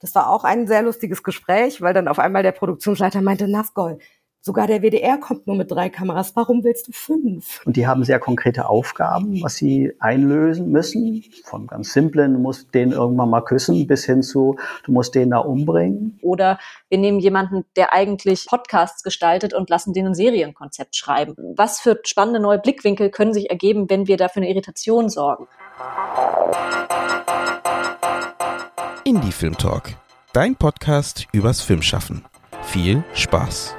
Das war auch ein sehr lustiges Gespräch, weil dann auf einmal der Produktionsleiter meinte, Nasgol, Sogar der WDR kommt nur mit drei Kameras. Warum willst du fünf? Und die haben sehr konkrete Aufgaben, was sie einlösen müssen. Von ganz simplen, du musst den irgendwann mal küssen, bis hin zu, du musst den da umbringen. Oder wir nehmen jemanden, der eigentlich Podcasts gestaltet und lassen den ein Serienkonzept schreiben. Was für spannende neue Blickwinkel können sich ergeben, wenn wir dafür eine Irritation sorgen? Indie Film Talk, dein Podcast übers Filmschaffen. Viel Spaß!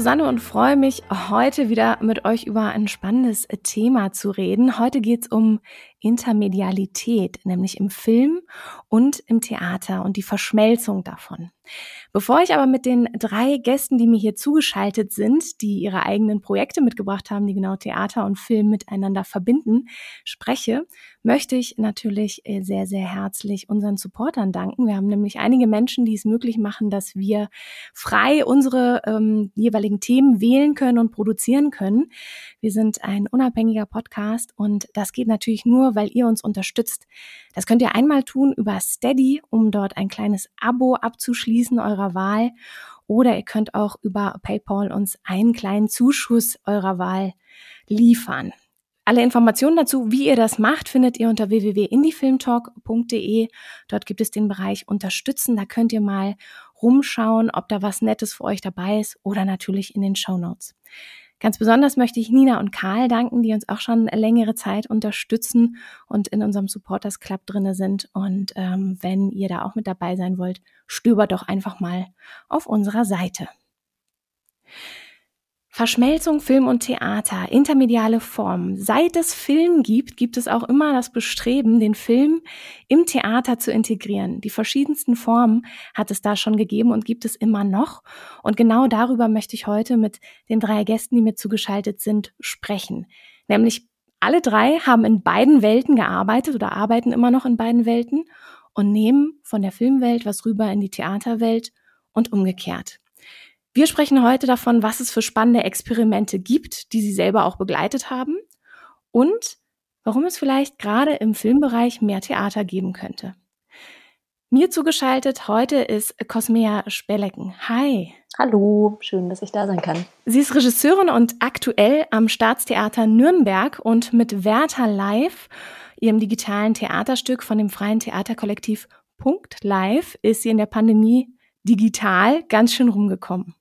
Susanne und freue mich, heute wieder mit euch über ein spannendes Thema zu reden. Heute geht es um Intermedialität, nämlich im Film und im Theater und die Verschmelzung davon. Bevor ich aber mit den drei Gästen, die mir hier zugeschaltet sind, die ihre eigenen Projekte mitgebracht haben, die genau Theater und Film miteinander verbinden, spreche, möchte ich natürlich äh, sehr, sehr herzlich unseren Supportern danken. Wir haben nämlich einige Menschen, die es möglich machen, dass wir frei unsere ähm, jeweiligen Themen wählen können und produzieren können. Wir sind ein unabhängiger Podcast und das geht natürlich nur, weil ihr uns unterstützt. Das könnt ihr einmal tun über Steady, um dort ein kleines Abo abzuschließen eurer Wahl. Oder ihr könnt auch über PayPal uns einen kleinen Zuschuss eurer Wahl liefern. Alle Informationen dazu, wie ihr das macht, findet ihr unter www.indiefilmtalk.de. Dort gibt es den Bereich Unterstützen. Da könnt ihr mal rumschauen, ob da was Nettes für euch dabei ist oder natürlich in den Show Notes. Ganz besonders möchte ich Nina und Karl danken, die uns auch schon längere Zeit unterstützen und in unserem Supporters Club drinne sind. Und ähm, wenn ihr da auch mit dabei sein wollt, stöbert doch einfach mal auf unserer Seite. Verschmelzung Film und Theater, intermediale Form. Seit es Film gibt, gibt es auch immer das Bestreben, den Film im Theater zu integrieren. Die verschiedensten Formen hat es da schon gegeben und gibt es immer noch. Und genau darüber möchte ich heute mit den drei Gästen, die mir zugeschaltet sind, sprechen. Nämlich alle drei haben in beiden Welten gearbeitet oder arbeiten immer noch in beiden Welten und nehmen von der Filmwelt was rüber in die Theaterwelt und umgekehrt. Wir sprechen heute davon, was es für spannende Experimente gibt, die Sie selber auch begleitet haben und warum es vielleicht gerade im Filmbereich mehr Theater geben könnte. Mir zugeschaltet heute ist Cosmea Spellecken. Hi. Hallo, schön, dass ich da sein kann. Sie ist Regisseurin und aktuell am Staatstheater Nürnberg und mit Werther Live, ihrem digitalen Theaterstück von dem freien Theaterkollektiv Punkt Live, ist sie in der Pandemie digital ganz schön rumgekommen.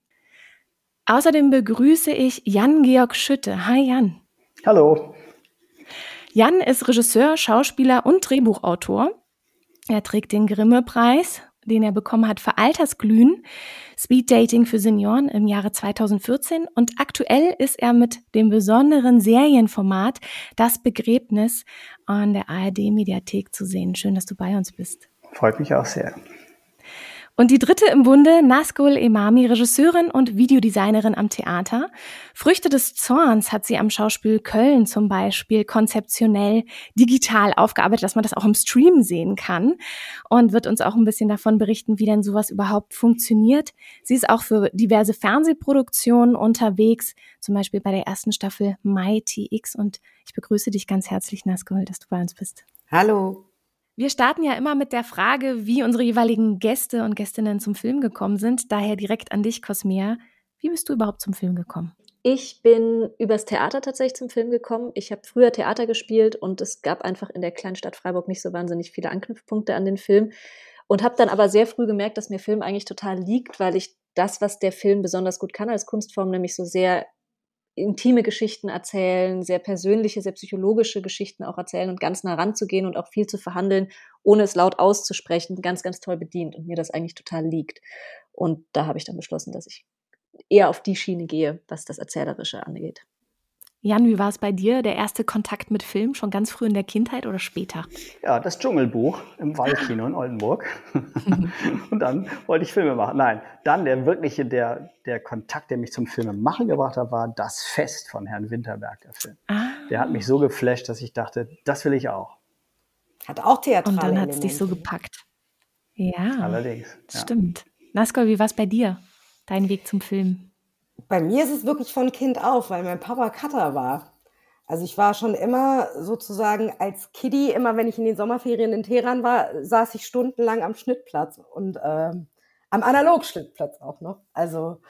Außerdem begrüße ich Jan-Georg Schütte. Hi Jan. Hallo. Jan ist Regisseur, Schauspieler und Drehbuchautor. Er trägt den Grimme-Preis, den er bekommen hat für Altersglühen, Speed Dating für Senioren im Jahre 2014 und aktuell ist er mit dem besonderen Serienformat Das Begräbnis an der ARD Mediathek zu sehen. Schön, dass du bei uns bist. Freut mich auch sehr. Und die dritte im Bunde, Nazgul Emami, Regisseurin und Videodesignerin am Theater. Früchte des Zorns hat sie am Schauspiel Köln zum Beispiel konzeptionell digital aufgearbeitet, dass man das auch im Stream sehen kann und wird uns auch ein bisschen davon berichten, wie denn sowas überhaupt funktioniert. Sie ist auch für diverse Fernsehproduktionen unterwegs, zum Beispiel bei der ersten Staffel My TX und ich begrüße dich ganz herzlich, Nazgul, dass du bei uns bist. Hallo. Wir starten ja immer mit der Frage, wie unsere jeweiligen Gäste und Gästinnen zum Film gekommen sind. Daher direkt an dich, Cosmea. Wie bist du überhaupt zum Film gekommen? Ich bin übers Theater tatsächlich zum Film gekommen. Ich habe früher Theater gespielt und es gab einfach in der kleinen Stadt Freiburg nicht so wahnsinnig viele Anknüpfpunkte an den Film und habe dann aber sehr früh gemerkt, dass mir Film eigentlich total liegt, weil ich das, was der Film besonders gut kann als Kunstform, nämlich so sehr intime Geschichten erzählen, sehr persönliche, sehr psychologische Geschichten auch erzählen und ganz nah ranzugehen und auch viel zu verhandeln, ohne es laut auszusprechen, ganz, ganz toll bedient und mir das eigentlich total liegt. Und da habe ich dann beschlossen, dass ich eher auf die Schiene gehe, was das Erzählerische angeht. Jan, wie war es bei dir? Der erste Kontakt mit Film schon ganz früh in der Kindheit oder später? Ja, das Dschungelbuch im Waldkino in Oldenburg. und dann wollte ich Filme machen. Nein, dann der wirkliche, der, der Kontakt, der mich zum Filmemachen gebracht hat, war das Fest von Herrn Winterberg, der Film. Ah. Der hat mich so geflasht, dass ich dachte, das will ich auch. Hat auch Theater. Und dann hat es dich so gepackt. Ja. Allerdings. Ja. Stimmt. Naskol, wie war es bei dir? Dein Weg zum Film? Bei mir ist es wirklich von Kind auf, weil mein Papa Cutter war. Also ich war schon immer sozusagen als Kiddie, immer wenn ich in den Sommerferien in Teheran war, saß ich stundenlang am Schnittplatz und ähm, am Analogschnittplatz auch noch. Also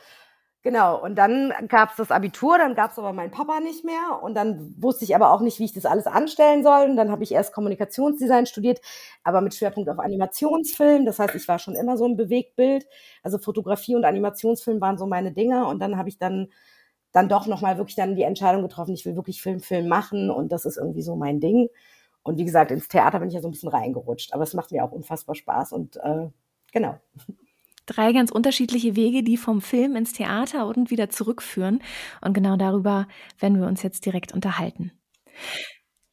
genau, und dann gab's das Abitur, dann gab's aber meinen Papa nicht mehr und dann wusste ich aber auch nicht, wie ich das alles anstellen soll. Und dann habe ich erst Kommunikationsdesign studiert, aber mit Schwerpunkt auf Animationsfilm. Das heißt, ich war schon immer so ein Bewegtbild. Also Fotografie und Animationsfilm waren so meine Dinge. Und dann habe ich dann dann doch nochmal wirklich dann die Entscheidung getroffen, ich will wirklich Film, Film machen und das ist irgendwie so mein Ding. Und wie gesagt, ins Theater bin ich ja so ein bisschen reingerutscht, aber es macht mir auch unfassbar Spaß und äh, genau. Drei ganz unterschiedliche Wege, die vom Film ins Theater und wieder zurückführen. Und genau darüber werden wir uns jetzt direkt unterhalten.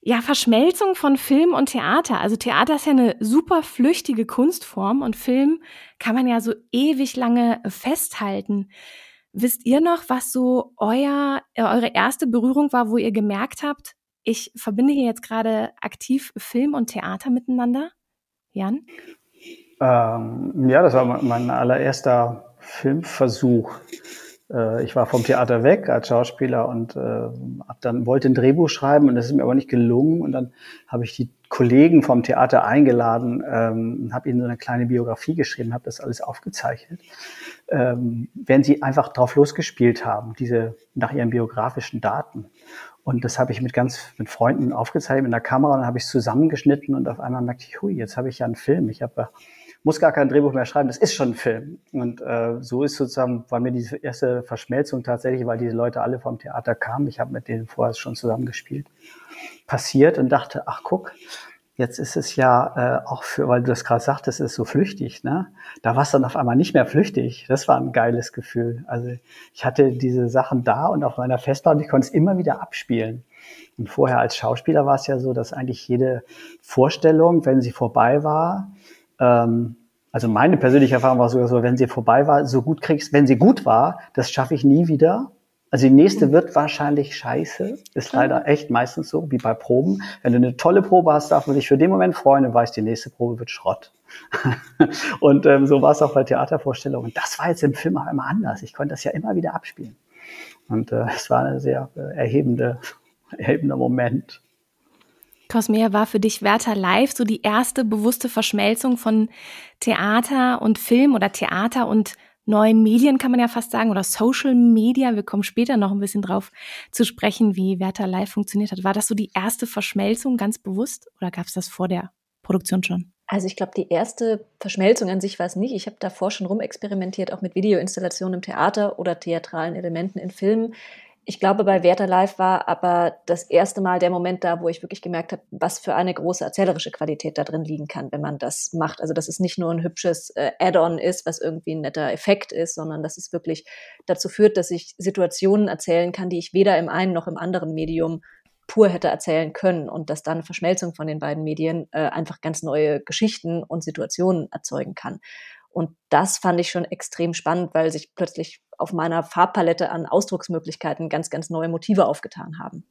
Ja, Verschmelzung von Film und Theater. Also Theater ist ja eine super flüchtige Kunstform und Film kann man ja so ewig lange festhalten. Wisst ihr noch, was so euer, äh, eure erste Berührung war, wo ihr gemerkt habt, ich verbinde hier jetzt gerade aktiv Film und Theater miteinander? Jan? Ähm, ja, das war mein allererster Filmversuch. Äh, ich war vom Theater weg als Schauspieler und äh, dann wollte ein Drehbuch schreiben und das ist mir aber nicht gelungen. Und dann habe ich die Kollegen vom Theater eingeladen, ähm, habe ihnen so eine kleine Biografie geschrieben, habe das alles aufgezeichnet ähm, wenn sie einfach drauf losgespielt haben, diese nach ihren biografischen Daten. Und das habe ich mit ganz mit Freunden aufgezeichnet in der Kamera und habe ich es zusammengeschnitten und auf einmal merkte ich, hui, jetzt habe ich ja einen Film. Ich habe muss gar kein Drehbuch mehr schreiben, das ist schon ein Film. Und äh, so ist sozusagen, war mir diese erste Verschmelzung tatsächlich, weil diese Leute alle vom Theater kamen, ich habe mit denen vorher schon zusammengespielt, passiert und dachte, ach guck, Jetzt ist es ja äh, auch für, weil du das gerade sagtest, ist so flüchtig, ne? Da war es dann auf einmal nicht mehr flüchtig. Das war ein geiles Gefühl. Also ich hatte diese Sachen da und auf meiner Festplatte, ich konnte es immer wieder abspielen. Und vorher als Schauspieler war es ja so, dass eigentlich jede Vorstellung, wenn sie vorbei war, ähm, also meine persönliche Erfahrung war sogar so, wenn sie vorbei war, so gut kriegst, wenn sie gut war, das schaffe ich nie wieder. Also die nächste wird wahrscheinlich scheiße. Ist leider echt meistens so, wie bei Proben. Wenn du eine tolle Probe hast, darf man sich für den Moment freuen und weiß, die nächste Probe wird Schrott. und ähm, so war es auch bei Theatervorstellungen. Das war jetzt im Film auch immer anders. Ich konnte das ja immer wieder abspielen. Und äh, es war ein sehr äh, erhebende, erhebender Moment. Cosmea, war für dich Werther Live so die erste bewusste Verschmelzung von Theater und Film oder Theater und neuen Medien, kann man ja fast sagen, oder Social Media. Wir kommen später noch ein bisschen drauf zu sprechen, wie Werther Live funktioniert hat. War das so die erste Verschmelzung ganz bewusst oder gab es das vor der Produktion schon? Also ich glaube, die erste Verschmelzung an sich war es nicht. Ich habe davor schon rumexperimentiert, auch mit Videoinstallationen im Theater oder theatralen Elementen in Filmen ich glaube, bei Werther Live war aber das erste Mal der Moment da, wo ich wirklich gemerkt habe, was für eine große erzählerische Qualität da drin liegen kann, wenn man das macht. Also, dass es nicht nur ein hübsches äh, Add-on ist, was irgendwie ein netter Effekt ist, sondern dass es wirklich dazu führt, dass ich Situationen erzählen kann, die ich weder im einen noch im anderen Medium pur hätte erzählen können und dass dann Verschmelzung von den beiden Medien äh, einfach ganz neue Geschichten und Situationen erzeugen kann. Und das fand ich schon extrem spannend, weil sich plötzlich auf meiner Farbpalette an Ausdrucksmöglichkeiten ganz, ganz neue Motive aufgetan haben.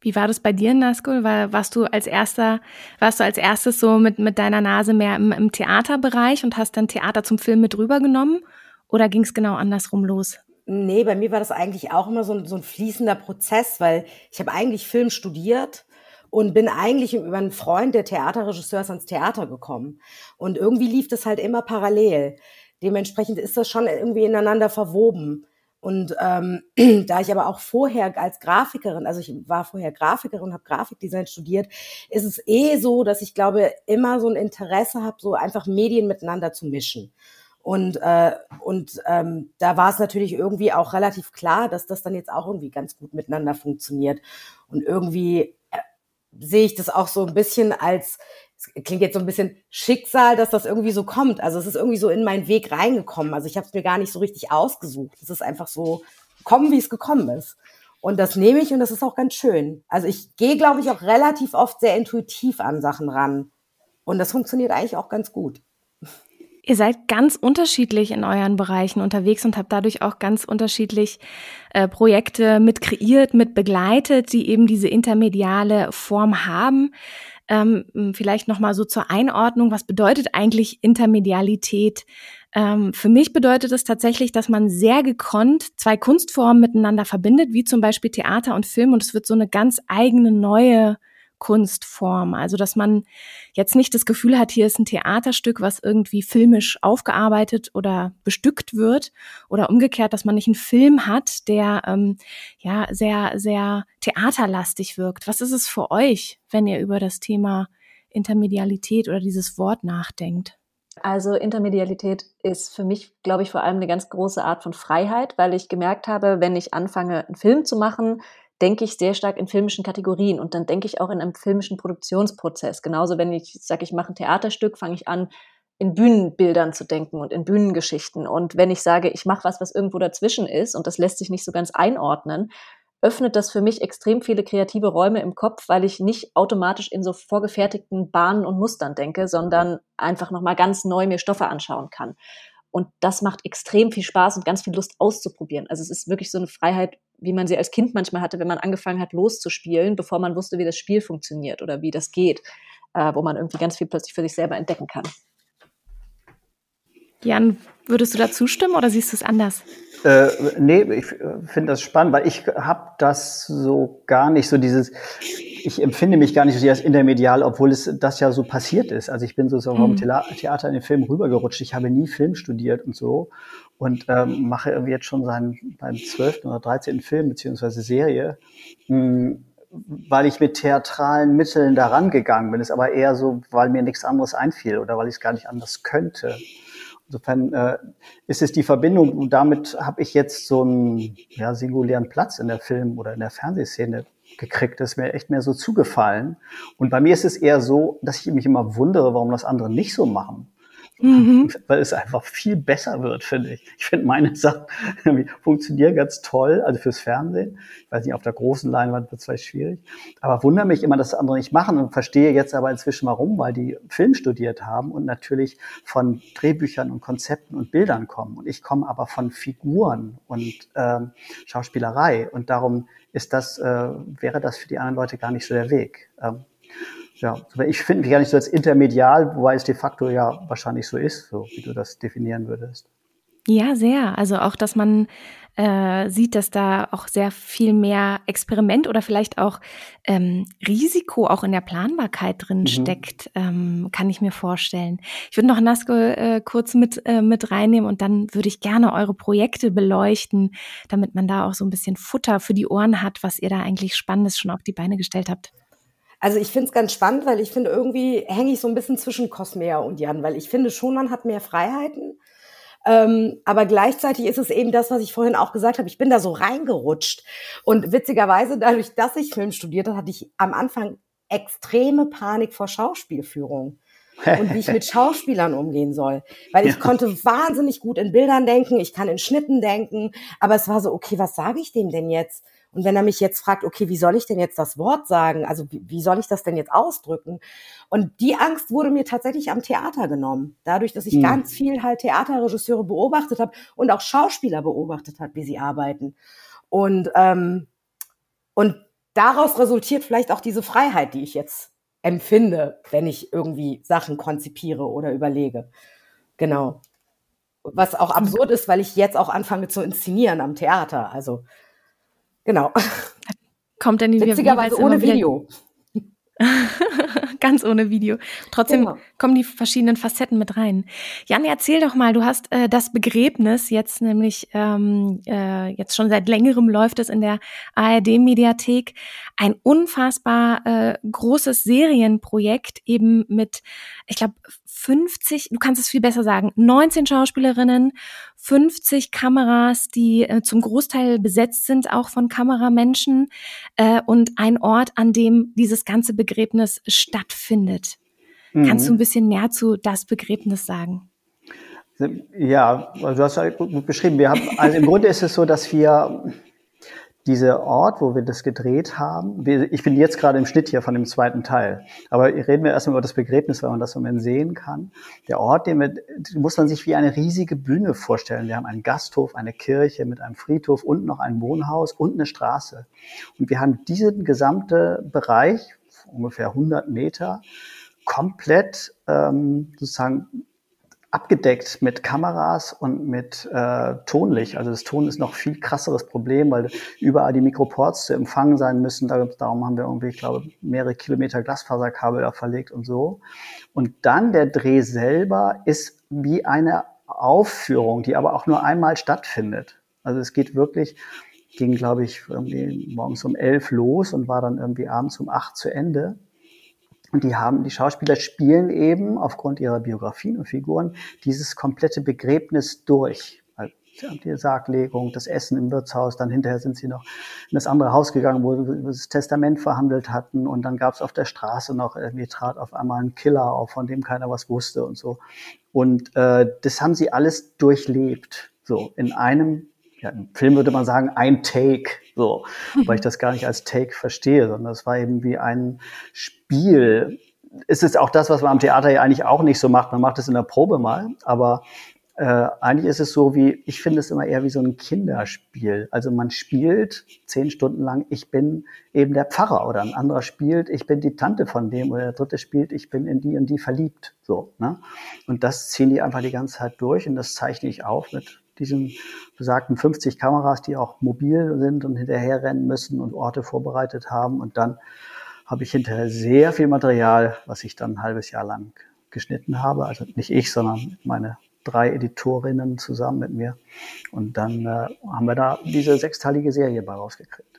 Wie war das bei dir, Naskul? War, warst du als erster, warst du als erstes so mit, mit deiner Nase mehr im, im Theaterbereich und hast dann Theater zum Film mit rübergenommen? Oder ging es genau andersrum los? Nee, bei mir war das eigentlich auch immer so ein, so ein fließender Prozess, weil ich habe eigentlich Film studiert und bin eigentlich über einen Freund der Theaterregisseur ans Theater gekommen. Und irgendwie lief das halt immer parallel. Dementsprechend ist das schon irgendwie ineinander verwoben. Und ähm, da ich aber auch vorher als Grafikerin, also ich war vorher Grafikerin, habe Grafikdesign studiert, ist es eh so, dass ich glaube immer so ein Interesse habe, so einfach Medien miteinander zu mischen. Und, äh, und ähm, da war es natürlich irgendwie auch relativ klar, dass das dann jetzt auch irgendwie ganz gut miteinander funktioniert. Und irgendwie sehe ich das auch so ein bisschen als klingt jetzt so ein bisschen Schicksal, dass das irgendwie so kommt. Also es ist irgendwie so in meinen Weg reingekommen. Also ich habe es mir gar nicht so richtig ausgesucht. Es ist einfach so kommen, wie es gekommen ist. Und das nehme ich und das ist auch ganz schön. Also ich gehe, glaube ich, auch relativ oft sehr intuitiv an Sachen ran. Und das funktioniert eigentlich auch ganz gut. Ihr seid ganz unterschiedlich in euren Bereichen unterwegs und habt dadurch auch ganz unterschiedlich äh, Projekte mit kreiert, mit begleitet, die eben diese intermediale Form haben. Ähm, vielleicht nochmal so zur Einordnung, was bedeutet eigentlich Intermedialität? Ähm, für mich bedeutet es tatsächlich, dass man sehr gekonnt zwei Kunstformen miteinander verbindet, wie zum Beispiel Theater und Film, und es wird so eine ganz eigene neue Kunstform. Also, dass man jetzt nicht das Gefühl hat, hier ist ein Theaterstück, was irgendwie filmisch aufgearbeitet oder bestückt wird. Oder umgekehrt, dass man nicht einen Film hat, der ähm, ja sehr, sehr theaterlastig wirkt. Was ist es für euch, wenn ihr über das Thema Intermedialität oder dieses Wort nachdenkt? Also Intermedialität ist für mich, glaube ich, vor allem eine ganz große Art von Freiheit, weil ich gemerkt habe, wenn ich anfange, einen Film zu machen, denke ich sehr stark in filmischen Kategorien und dann denke ich auch in einem filmischen Produktionsprozess. Genauso, wenn ich sage, ich mache ein Theaterstück, fange ich an, in Bühnenbildern zu denken und in Bühnengeschichten. Und wenn ich sage, ich mache was, was irgendwo dazwischen ist und das lässt sich nicht so ganz einordnen, öffnet das für mich extrem viele kreative Räume im Kopf, weil ich nicht automatisch in so vorgefertigten Bahnen und Mustern denke, sondern einfach nochmal ganz neu mir Stoffe anschauen kann. Und das macht extrem viel Spaß und ganz viel Lust auszuprobieren. Also es ist wirklich so eine Freiheit, wie man sie als Kind manchmal hatte, wenn man angefangen hat loszuspielen, bevor man wusste, wie das Spiel funktioniert oder wie das geht, äh, wo man irgendwie ganz viel plötzlich für sich selber entdecken kann. Jan, würdest du da zustimmen oder siehst du es anders? Äh, nee, ich finde das spannend, weil ich habe das so gar nicht, so dieses, ich empfinde mich gar nicht so als intermedial, obwohl es das ja so passiert ist. Also ich bin so vom mhm. Theater in den Film rübergerutscht. Ich habe nie Film studiert und so und ähm, mache irgendwie jetzt schon seinen beim zwölften oder dreizehnten Film beziehungsweise Serie, mh, hm, weil ich mit theatralen Mitteln daran gegangen bin. Ist aber eher so, weil mir nichts anderes einfiel oder weil ich es gar nicht anders könnte. Insofern äh, ist es die Verbindung und damit habe ich jetzt so einen ja, singulären Platz in der Film- oder in der Fernsehszene gekriegt. Das ist mir echt mehr so zugefallen. Und bei mir ist es eher so, dass ich mich immer wundere, warum das andere nicht so machen. Mhm. Weil es einfach viel besser wird, finde ich. Ich finde meine Sachen funktionieren ganz toll, also fürs Fernsehen. Ich weiß nicht, auf der großen Leinwand wird es vielleicht schwierig. Aber wundere mich immer, dass andere nicht machen und verstehe jetzt aber inzwischen warum, weil die Film studiert haben und natürlich von Drehbüchern und Konzepten und Bildern kommen. Und ich komme aber von Figuren und ähm, Schauspielerei. Und darum ist das, äh, wäre das für die anderen Leute gar nicht so der Weg. Ähm, ja, ich finde mich gar nicht so als intermedial, wobei es de facto ja wahrscheinlich so ist, so wie du das definieren würdest. Ja, sehr. Also auch, dass man äh, sieht, dass da auch sehr viel mehr Experiment oder vielleicht auch ähm, Risiko auch in der Planbarkeit drin mhm. steckt, ähm, kann ich mir vorstellen. Ich würde noch Nasko äh, kurz mit, äh, mit reinnehmen und dann würde ich gerne eure Projekte beleuchten, damit man da auch so ein bisschen Futter für die Ohren hat, was ihr da eigentlich Spannendes schon auf die Beine gestellt habt. Also ich finde es ganz spannend, weil ich finde, irgendwie hänge ich so ein bisschen zwischen Cosmea und Jan, weil ich finde schon, man hat mehr Freiheiten. Ähm, aber gleichzeitig ist es eben das, was ich vorhin auch gesagt habe. Ich bin da so reingerutscht. Und witzigerweise, dadurch, dass ich Film studiert habe, hatte ich am Anfang extreme Panik vor Schauspielführung und wie ich mit Schauspielern umgehen soll. Weil ich ja. konnte wahnsinnig gut in Bildern denken, ich kann in Schnitten denken, aber es war so, okay, was sage ich dem denn jetzt? Und wenn er mich jetzt fragt, okay, wie soll ich denn jetzt das Wort sagen? Also wie, wie soll ich das denn jetzt ausdrücken? Und die Angst wurde mir tatsächlich am Theater genommen. Dadurch, dass ich mhm. ganz viel halt Theaterregisseure beobachtet habe und auch Schauspieler beobachtet habe, wie sie arbeiten. Und, ähm, und daraus resultiert vielleicht auch diese Freiheit, die ich jetzt empfinde, wenn ich irgendwie Sachen konzipiere oder überlege. Genau. Was auch absurd ist, weil ich jetzt auch anfange zu inszenieren am Theater. Also Genau. Kommt denn die Witzigerweise ohne Video. Ganz ohne Video. Trotzdem genau. kommen die verschiedenen Facetten mit rein. Jan, erzähl doch mal, du hast äh, das Begräbnis jetzt nämlich, ähm, äh, jetzt schon seit längerem läuft es in der ARD-Mediathek. Ein unfassbar äh, großes Serienprojekt eben mit, ich glaube, 50, du kannst es viel besser sagen, 19 Schauspielerinnen, 50 Kameras, die äh, zum Großteil besetzt sind, auch von Kameramenschen äh, und ein Ort, an dem dieses ganze Begräbnis stattfindet. Mhm. Kannst du ein bisschen mehr zu das Begräbnis sagen? Ja, also du hast ja gut beschrieben. Wir haben, also im Grunde ist es so, dass wir dieser Ort, wo wir das gedreht haben, ich bin jetzt gerade im Schnitt hier von dem zweiten Teil, aber reden wir erstmal über das Begräbnis, weil man das im Moment sehen kann. Der Ort, den wir, muss man sich wie eine riesige Bühne vorstellen. Wir haben einen Gasthof, eine Kirche mit einem Friedhof und noch ein Wohnhaus und eine Straße. Und wir haben diesen gesamte Bereich ungefähr 100 Meter komplett ähm, sozusagen abgedeckt mit Kameras und mit äh, Tonlicht. Also das Ton ist noch viel krasseres Problem, weil überall die Mikroports zu empfangen sein müssen. Darum haben wir irgendwie, ich glaube, mehrere Kilometer Glasfaserkabel da verlegt und so. Und dann der Dreh selber ist wie eine Aufführung, die aber auch nur einmal stattfindet. Also es geht wirklich, ging glaube ich irgendwie morgens um elf los und war dann irgendwie abends um acht zu Ende. Und die haben, die Schauspieler spielen eben aufgrund ihrer Biografien und Figuren dieses komplette Begräbnis durch. Also, die Sarglegung, das Essen im Wirtshaus, dann hinterher sind sie noch in das andere Haus gegangen, wo sie das Testament verhandelt hatten und dann gab es auf der Straße noch irgendwie trat auf einmal ein Killer auf, von dem keiner was wusste und so. Und äh, das haben sie alles durchlebt, so in einem ja, im Film würde man sagen, ein Take, so, weil ich das gar nicht als Take verstehe, sondern es war eben wie ein Spiel. Es ist auch das, was man am Theater ja eigentlich auch nicht so macht. Man macht es in der Probe mal, aber äh, eigentlich ist es so wie, ich finde es immer eher wie so ein Kinderspiel. Also man spielt zehn Stunden lang, ich bin eben der Pfarrer oder ein anderer spielt, ich bin die Tante von dem oder der dritte spielt, ich bin in die und die verliebt. So, ne? Und das ziehen die einfach die ganze Zeit durch und das zeichne ich auf mit diesen besagten 50 Kameras, die auch mobil sind und hinterher rennen müssen und Orte vorbereitet haben. Und dann habe ich hinterher sehr viel Material, was ich dann ein halbes Jahr lang geschnitten habe. Also nicht ich, sondern meine drei Editorinnen zusammen mit mir. Und dann äh, haben wir da diese sechsteilige Serie bei rausgekriegt.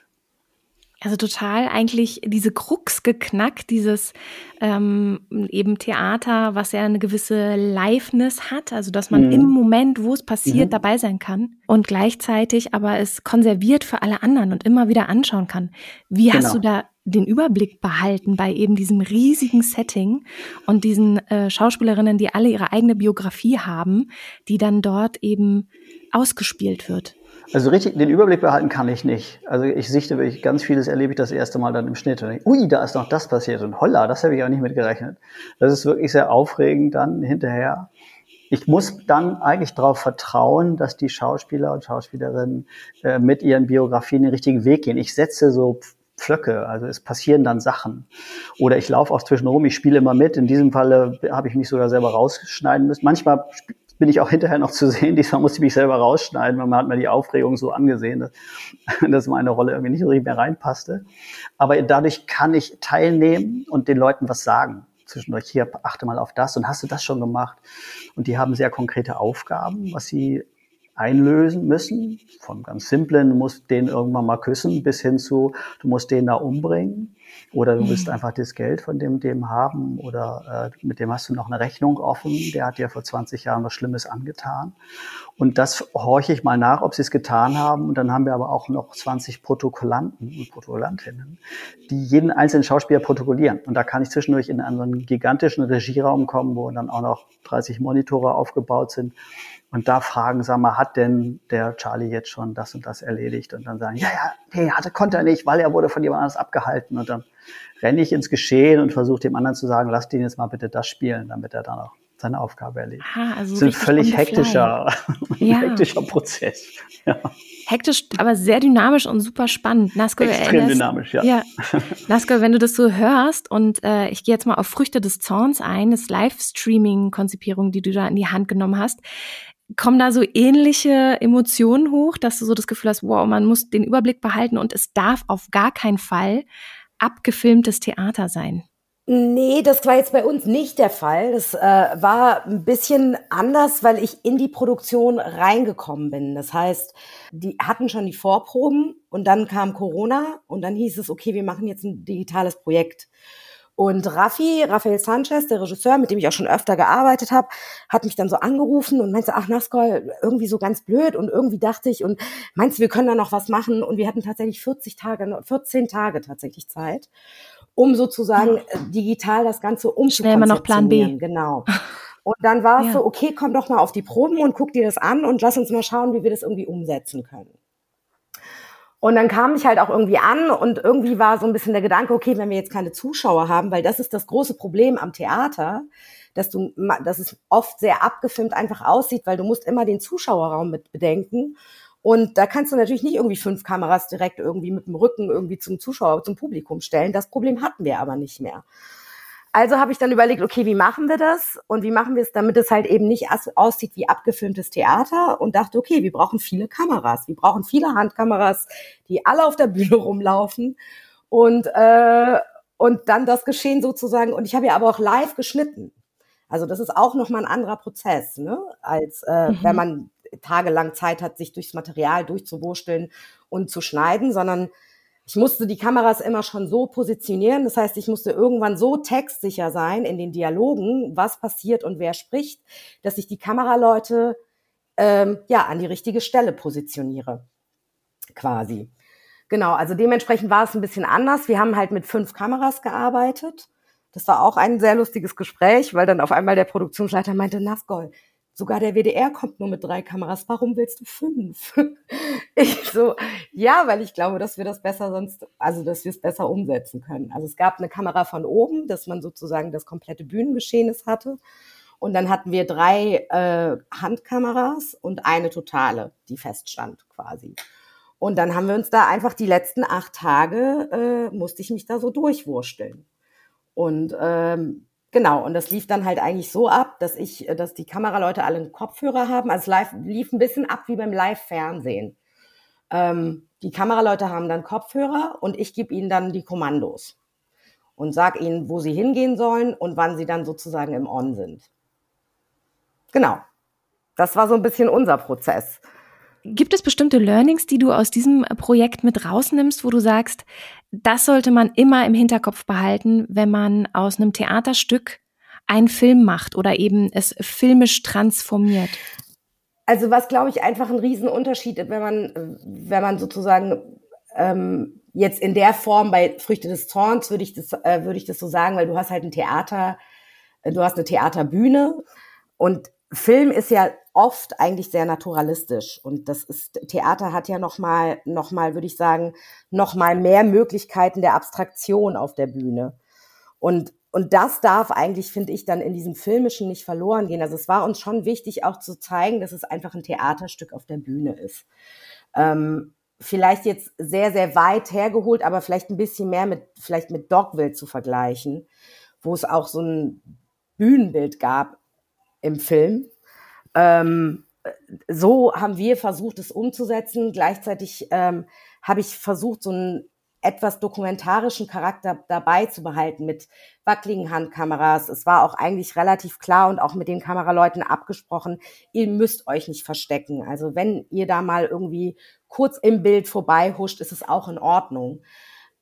Also total eigentlich diese Krux geknackt, dieses ähm, eben Theater, was ja eine gewisse Liveness hat, also dass man mhm. im Moment, wo es passiert, mhm. dabei sein kann und gleichzeitig aber es konserviert für alle anderen und immer wieder anschauen kann. Wie genau. hast du da den Überblick behalten bei eben diesem riesigen Setting und diesen äh, Schauspielerinnen, die alle ihre eigene Biografie haben, die dann dort eben ausgespielt wird? Also richtig den Überblick behalten kann ich nicht. Also ich sichte wirklich ganz vieles erlebe ich das erste Mal dann im Schnitt und denke, ui, da ist noch das passiert und holla, das habe ich auch nicht mit gerechnet. Das ist wirklich sehr aufregend dann hinterher. Ich muss dann eigentlich darauf vertrauen, dass die Schauspieler und Schauspielerinnen äh, mit ihren Biografien den richtigen Weg gehen. Ich setze so Pflöcke, also es passieren dann Sachen. Oder ich laufe auch zwischenrum, ich spiele immer mit. In diesem Falle habe ich mich sogar selber rausschneiden müssen. Manchmal bin ich auch hinterher noch zu sehen. Diesmal musste ich mich selber rausschneiden, weil man hat mir die Aufregung so angesehen, dass, dass meine Rolle irgendwie nicht richtig mehr reinpasste. Aber dadurch kann ich teilnehmen und den Leuten was sagen. Zwischendurch hier, achte mal auf das und hast du das schon gemacht? Und die haben sehr konkrete Aufgaben, was sie einlösen müssen. Von ganz simplen, du musst den irgendwann mal küssen, bis hin zu, du musst den da umbringen. Oder du willst mhm. einfach das Geld von dem, dem haben oder äh, mit dem hast du noch eine Rechnung offen. Der hat dir vor 20 Jahren was Schlimmes angetan. Und das horche ich mal nach, ob sie es getan haben. Und dann haben wir aber auch noch 20 Protokollanten und Protokollantinnen, die jeden einzelnen Schauspieler protokollieren. Und da kann ich zwischendurch in einen gigantischen Regieraum kommen, wo dann auch noch 30 Monitore aufgebaut sind und da fragen, sag mal, hat denn der Charlie jetzt schon das und das erledigt? Und dann sagen, ja, ja, nee, hatte, konnte er nicht, weil er wurde von jemand anders abgehalten. Und dann renne ich ins Geschehen und versuche dem anderen zu sagen, lass den jetzt mal bitte das spielen, damit er dann auch seine Aufgabe erledigt. Ah, also das ist ein völlig hektischer, ja. hektischer Prozess. Ja. Hektisch, aber sehr dynamisch und super spannend. Nasko, Extrem dynamisch, ja. ja. Nasko, wenn du das so hörst und äh, ich gehe jetzt mal auf Früchte des Zorns ein, das Livestreaming-Konzipierung, die du da in die Hand genommen hast kommen da so ähnliche Emotionen hoch, dass du so das Gefühl hast, wow, man muss den Überblick behalten und es darf auf gar keinen Fall abgefilmtes Theater sein. Nee, das war jetzt bei uns nicht der Fall. Das äh, war ein bisschen anders, weil ich in die Produktion reingekommen bin. Das heißt, die hatten schon die Vorproben und dann kam Corona und dann hieß es, okay, wir machen jetzt ein digitales Projekt. Und Raffi, Rafael Sanchez, der Regisseur, mit dem ich auch schon öfter gearbeitet habe, hat mich dann so angerufen und meinte, ach Naskol, irgendwie so ganz blöd und irgendwie dachte ich und meinst du, wir können da noch was machen? Und wir hatten tatsächlich 40 Tage, 14 Tage tatsächlich Zeit, um sozusagen hm. digital das Ganze umzukonzeptionieren. Schnell mal noch Plan B. Genau. Und dann war es ja. so, okay, komm doch mal auf die Proben und guck dir das an und lass uns mal schauen, wie wir das irgendwie umsetzen können. Und dann kam ich halt auch irgendwie an und irgendwie war so ein bisschen der Gedanke, okay, wenn wir jetzt keine Zuschauer haben, weil das ist das große Problem am Theater, dass du, dass es oft sehr abgefilmt einfach aussieht, weil du musst immer den Zuschauerraum mit bedenken. Und da kannst du natürlich nicht irgendwie fünf Kameras direkt irgendwie mit dem Rücken irgendwie zum Zuschauer, zum Publikum stellen. Das Problem hatten wir aber nicht mehr. Also habe ich dann überlegt, okay, wie machen wir das? Und wie machen wir es, damit es halt eben nicht aussieht wie abgefilmtes Theater? Und dachte, okay, wir brauchen viele Kameras. Wir brauchen viele Handkameras, die alle auf der Bühne rumlaufen. Und, äh, und dann das Geschehen sozusagen. Und ich habe ja aber auch live geschnitten. Also das ist auch nochmal ein anderer Prozess, ne? als äh, mhm. wenn man tagelang Zeit hat, sich durchs Material durchzuwursteln und zu schneiden, sondern ich musste die Kameras immer schon so positionieren. Das heißt, ich musste irgendwann so textsicher sein in den Dialogen, was passiert und wer spricht, dass ich die Kameraleute ähm, ja an die richtige Stelle positioniere, quasi. Genau, also dementsprechend war es ein bisschen anders. Wir haben halt mit fünf Kameras gearbeitet. Das war auch ein sehr lustiges Gespräch, weil dann auf einmal der Produktionsleiter meinte, Nasgol, Sogar der WDR kommt nur mit drei Kameras. Warum willst du fünf? ich so, ja, weil ich glaube, dass wir das besser sonst, also dass wir es besser umsetzen können. Also es gab eine Kamera von oben, dass man sozusagen das komplette Bühnengeschehenes hatte. Und dann hatten wir drei äh, Handkameras und eine totale, die feststand quasi. Und dann haben wir uns da einfach die letzten acht Tage, äh, musste ich mich da so durchwursteln. Und ähm, Genau, und das lief dann halt eigentlich so ab, dass ich, dass die Kameraleute alle einen Kopfhörer haben. Also es live, lief ein bisschen ab wie beim Live-Fernsehen. Ähm, die Kameraleute haben dann Kopfhörer und ich gebe ihnen dann die Kommandos und sag ihnen, wo sie hingehen sollen und wann sie dann sozusagen im On sind. Genau. Das war so ein bisschen unser Prozess. Gibt es bestimmte Learnings, die du aus diesem Projekt mit rausnimmst, wo du sagst, das sollte man immer im Hinterkopf behalten, wenn man aus einem Theaterstück einen Film macht oder eben es filmisch transformiert? Also was, glaube ich, einfach ein Riesenunterschied ist, wenn man, wenn man sozusagen ähm, jetzt in der Form bei Früchte des Zorns würde ich das, äh, würde ich das so sagen, weil du hast halt ein Theater, du hast eine Theaterbühne und Film ist ja oft eigentlich sehr naturalistisch. Und das ist Theater hat ja noch mal noch mal würde ich sagen noch mal mehr Möglichkeiten der Abstraktion auf der Bühne. Und und das darf eigentlich finde ich dann in diesem filmischen nicht verloren gehen. Also es war uns schon wichtig auch zu zeigen dass es einfach ein Theaterstück auf der Bühne ist. Ähm, vielleicht jetzt sehr sehr weit hergeholt aber vielleicht ein bisschen mehr mit vielleicht mit Dogville zu vergleichen wo es auch so ein Bühnenbild gab im Film. Ähm, so haben wir versucht, es umzusetzen. Gleichzeitig ähm, habe ich versucht, so einen etwas dokumentarischen Charakter dabei zu behalten mit wackeligen Handkameras. Es war auch eigentlich relativ klar und auch mit den Kameraleuten abgesprochen, ihr müsst euch nicht verstecken. Also wenn ihr da mal irgendwie kurz im Bild vorbei huscht, ist es auch in Ordnung.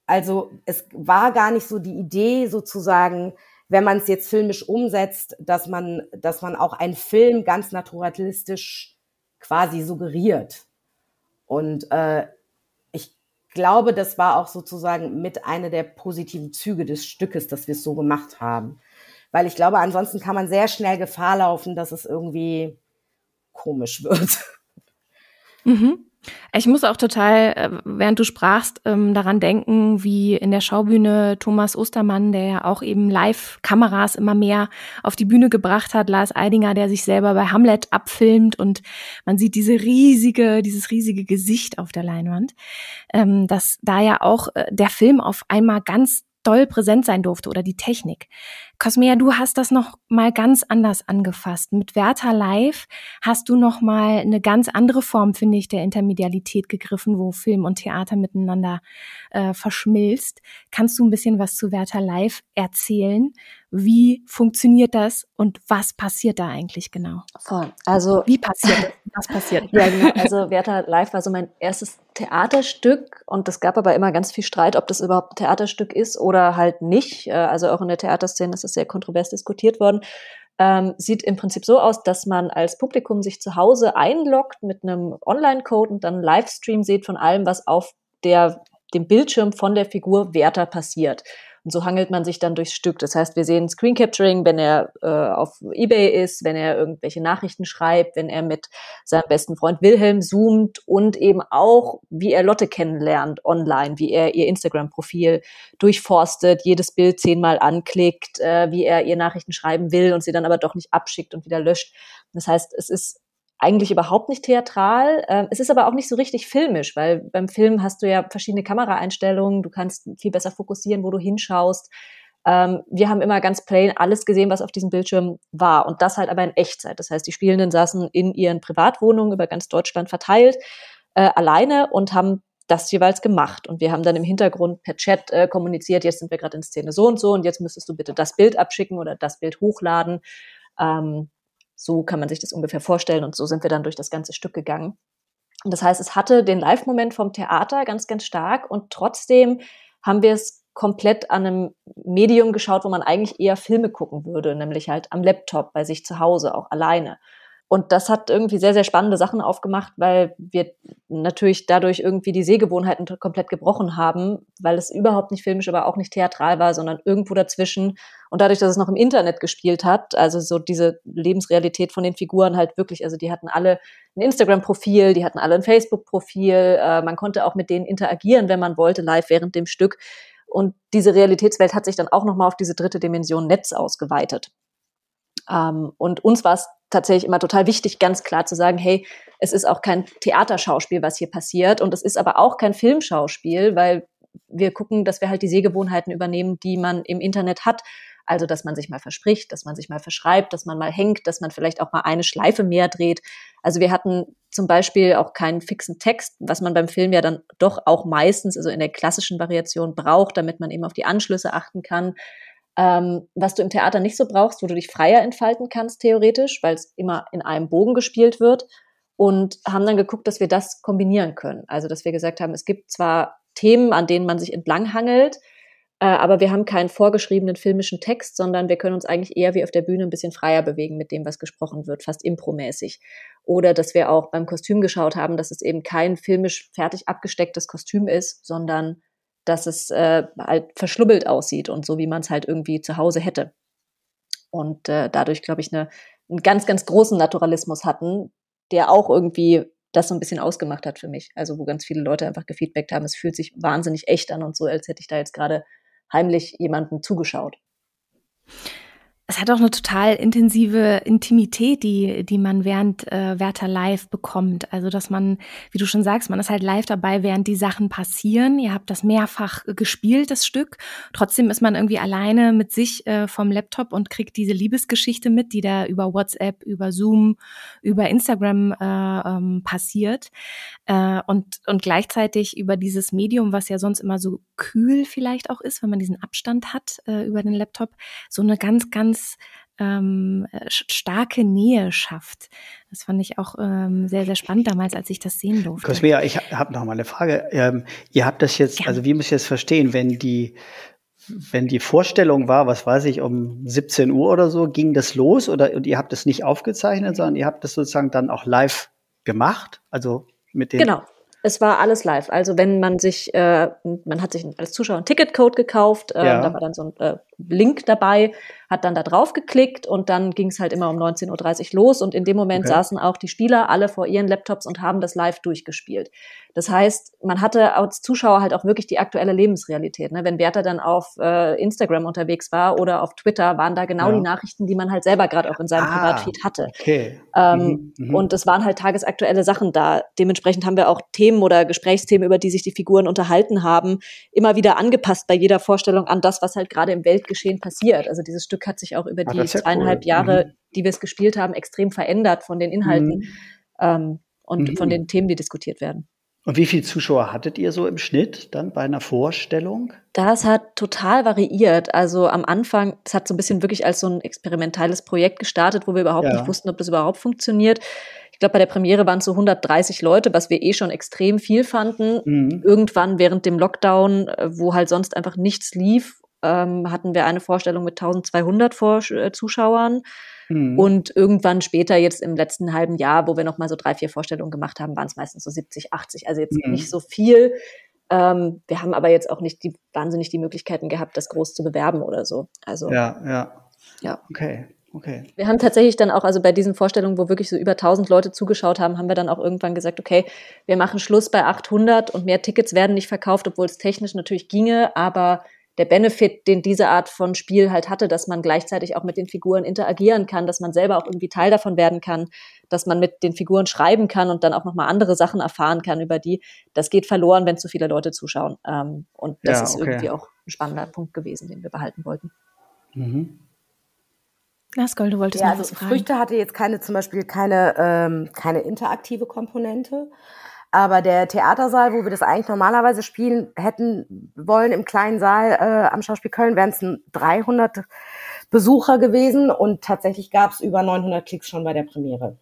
Also es war gar nicht so die Idee sozusagen, wenn man es jetzt filmisch umsetzt, dass man, dass man auch einen Film ganz naturalistisch quasi suggeriert. Und äh, ich glaube, das war auch sozusagen mit einer der positiven Züge des Stückes, dass wir es so gemacht haben. Weil ich glaube, ansonsten kann man sehr schnell Gefahr laufen, dass es irgendwie komisch wird. Mhm. Ich muss auch total, äh, während du sprachst, ähm, daran denken, wie in der Schaubühne Thomas Ostermann, der ja auch eben Live-Kameras immer mehr auf die Bühne gebracht hat, Lars Eidinger, der sich selber bei Hamlet abfilmt und man sieht diese riesige, dieses riesige Gesicht auf der Leinwand, ähm, dass da ja auch äh, der Film auf einmal ganz doll präsent sein durfte oder die Technik. Cosmea, du hast das noch mal ganz anders angefasst. Mit Werther Live hast du noch mal eine ganz andere Form, finde ich, der Intermedialität gegriffen, wo Film und Theater miteinander äh, verschmilzt. Kannst du ein bisschen was zu Werther Live erzählen? Wie funktioniert das und was passiert da eigentlich genau? Voll. Also wie passiert das? Was passiert? ja, genau. Also Werther Live war so mein erstes Theaterstück und es gab aber immer ganz viel Streit, ob das überhaupt ein Theaterstück ist oder halt nicht. Äh, also auch in der Theaterszene ist es sehr kontrovers diskutiert worden. Ähm, sieht im Prinzip so aus, dass man als Publikum sich zu Hause einloggt mit einem Online-Code und dann einen Livestream sieht von allem, was auf der, dem Bildschirm von der Figur Werther passiert. Und so hangelt man sich dann durchs Stück. Das heißt, wir sehen Screen Capturing, wenn er äh, auf eBay ist, wenn er irgendwelche Nachrichten schreibt, wenn er mit seinem besten Freund Wilhelm zoomt und eben auch, wie er Lotte kennenlernt online, wie er ihr Instagram-Profil durchforstet, jedes Bild zehnmal anklickt, äh, wie er ihr Nachrichten schreiben will und sie dann aber doch nicht abschickt und wieder löscht. Das heißt, es ist eigentlich überhaupt nicht theatral. Ähm, es ist aber auch nicht so richtig filmisch, weil beim Film hast du ja verschiedene Kameraeinstellungen, du kannst viel besser fokussieren, wo du hinschaust. Ähm, wir haben immer ganz plain alles gesehen, was auf diesem Bildschirm war und das halt aber in Echtzeit. Das heißt, die Spielenden saßen in ihren Privatwohnungen über ganz Deutschland verteilt, äh, alleine und haben das jeweils gemacht. Und wir haben dann im Hintergrund per Chat äh, kommuniziert, jetzt sind wir gerade in Szene so und so und jetzt müsstest du bitte das Bild abschicken oder das Bild hochladen. Ähm, so kann man sich das ungefähr vorstellen und so sind wir dann durch das ganze Stück gegangen. Und das heißt, es hatte den Live-Moment vom Theater ganz, ganz stark und trotzdem haben wir es komplett an einem Medium geschaut, wo man eigentlich eher Filme gucken würde, nämlich halt am Laptop bei sich zu Hause, auch alleine. Und das hat irgendwie sehr, sehr spannende Sachen aufgemacht, weil wir natürlich dadurch irgendwie die Sehgewohnheiten komplett gebrochen haben, weil es überhaupt nicht filmisch, aber auch nicht theatral war, sondern irgendwo dazwischen. Und dadurch, dass es noch im Internet gespielt hat, also so diese Lebensrealität von den Figuren halt wirklich, also die hatten alle ein Instagram-Profil, die hatten alle ein Facebook-Profil, äh, man konnte auch mit denen interagieren, wenn man wollte, live während dem Stück. Und diese Realitätswelt hat sich dann auch nochmal auf diese dritte Dimension Netz ausgeweitet. Ähm, und uns war es tatsächlich immer total wichtig, ganz klar zu sagen, hey, es ist auch kein Theaterschauspiel, was hier passiert. Und es ist aber auch kein Filmschauspiel, weil wir gucken, dass wir halt die Sehgewohnheiten übernehmen, die man im Internet hat. Also, dass man sich mal verspricht, dass man sich mal verschreibt, dass man mal hängt, dass man vielleicht auch mal eine Schleife mehr dreht. Also wir hatten zum Beispiel auch keinen fixen Text, was man beim Film ja dann doch auch meistens, also in der klassischen Variation braucht, damit man eben auf die Anschlüsse achten kann ähm, was du im Theater nicht so brauchst, wo du dich freier entfalten kannst, theoretisch, weil es immer in einem Bogen gespielt wird. Und haben dann geguckt, dass wir das kombinieren können. Also, dass wir gesagt haben, es gibt zwar Themen, an denen man sich entlanghangelt, äh, aber wir haben keinen vorgeschriebenen filmischen Text, sondern wir können uns eigentlich eher wie auf der Bühne ein bisschen freier bewegen mit dem, was gesprochen wird, fast impromäßig. Oder dass wir auch beim Kostüm geschaut haben, dass es eben kein filmisch fertig abgestecktes Kostüm ist, sondern dass es äh, halt verschlubbelt aussieht und so, wie man es halt irgendwie zu Hause hätte. Und äh, dadurch, glaube ich, eine, einen ganz, ganz großen Naturalismus hatten, der auch irgendwie das so ein bisschen ausgemacht hat für mich. Also wo ganz viele Leute einfach gefeedbackt haben, es fühlt sich wahnsinnig echt an und so, als hätte ich da jetzt gerade heimlich jemandem zugeschaut es hat auch eine total intensive Intimität, die, die man während äh, Werther live bekommt. Also, dass man, wie du schon sagst, man ist halt live dabei, während die Sachen passieren. Ihr habt das mehrfach gespielt, das Stück. Trotzdem ist man irgendwie alleine mit sich äh, vom Laptop und kriegt diese Liebesgeschichte mit, die da über WhatsApp, über Zoom, über Instagram äh, ähm, passiert. Äh, und, und gleichzeitig über dieses Medium, was ja sonst immer so kühl vielleicht auch ist, wenn man diesen Abstand hat äh, über den Laptop, so eine ganz, ganz ähm, starke Nähe schafft. Das fand ich auch ähm, sehr, sehr spannend damals, als ich das sehen durfte. Cosmea, ich habe noch mal eine Frage. Ähm, ihr habt das jetzt, ja. also wie muss ich das verstehen, wenn die wenn die Vorstellung war, was weiß ich, um 17 Uhr oder so, ging das los oder und ihr habt es nicht aufgezeichnet, sondern ihr habt das sozusagen dann auch live gemacht? Also mit den Genau. Es war alles live. Also wenn man sich, äh, man hat sich als Zuschauer einen Ticketcode gekauft, äh, ja. da war dann so ein äh, Link dabei, hat dann da drauf geklickt und dann ging es halt immer um 19.30 Uhr los und in dem Moment okay. saßen auch die Spieler alle vor ihren Laptops und haben das live durchgespielt. Das heißt, man hatte als Zuschauer halt auch wirklich die aktuelle Lebensrealität. Ne? Wenn Werther dann auf äh, Instagram unterwegs war oder auf Twitter, waren da genau ja. die Nachrichten, die man halt selber gerade auch in seinem ah, Privatfeed hatte. Okay. Ähm, mhm, mhm. Und es waren halt tagesaktuelle Sachen da. Dementsprechend haben wir auch Themen oder Gesprächsthemen, über die sich die Figuren unterhalten haben, immer wieder angepasst bei jeder Vorstellung an das, was halt gerade im Weltgeschehen passiert. Also dieses Stück hat sich auch über ah, die zweieinhalb cool. Jahre, mhm. die wir es gespielt haben, extrem verändert von den Inhalten mhm. ähm, und von mhm. den Themen, die diskutiert werden. Und wie viele Zuschauer hattet ihr so im Schnitt dann bei einer Vorstellung? Das hat total variiert. Also am Anfang, es hat so ein bisschen wirklich als so ein experimentelles Projekt gestartet, wo wir überhaupt ja. nicht wussten, ob das überhaupt funktioniert. Ich glaube, bei der Premiere waren es so 130 Leute, was wir eh schon extrem viel fanden. Mhm. Irgendwann während dem Lockdown, äh, wo halt sonst einfach nichts lief, ähm, hatten wir eine Vorstellung mit 1200 Vor äh, Zuschauern. Mhm. Und irgendwann später, jetzt im letzten halben Jahr, wo wir noch mal so drei, vier Vorstellungen gemacht haben, waren es meistens so 70, 80. Also jetzt mhm. nicht so viel. Ähm, wir haben aber jetzt auch nicht die, wahnsinnig die Möglichkeiten gehabt, das groß zu bewerben oder so. Also, ja, ja. Ja. Okay. Okay. Wir haben tatsächlich dann auch, also bei diesen Vorstellungen, wo wirklich so über 1000 Leute zugeschaut haben, haben wir dann auch irgendwann gesagt, okay, wir machen Schluss bei 800 und mehr Tickets werden nicht verkauft, obwohl es technisch natürlich ginge, aber der Benefit, den diese Art von Spiel halt hatte, dass man gleichzeitig auch mit den Figuren interagieren kann, dass man selber auch irgendwie Teil davon werden kann, dass man mit den Figuren schreiben kann und dann auch nochmal andere Sachen erfahren kann über die. Das geht verloren, wenn zu viele Leute zuschauen. Ähm, und das Ja, ist okay. irgendwie auch ein spannender Punkt gewesen, den wir behalten wollten. Mhm. Naskol, du wolltest Ja, noch also was fragen. Früchte hatte jetzt keine, zum Beispiel keine, ähm, keine interaktive Komponente. Aber der Theatersaal, wo wir das eigentlich normalerweise spielen hätten wollen, im kleinen Saal äh, am Schauspiel Köln, wären es 300 Besucher gewesen. Und tatsächlich gab es über 900 Klicks schon bei der Premiere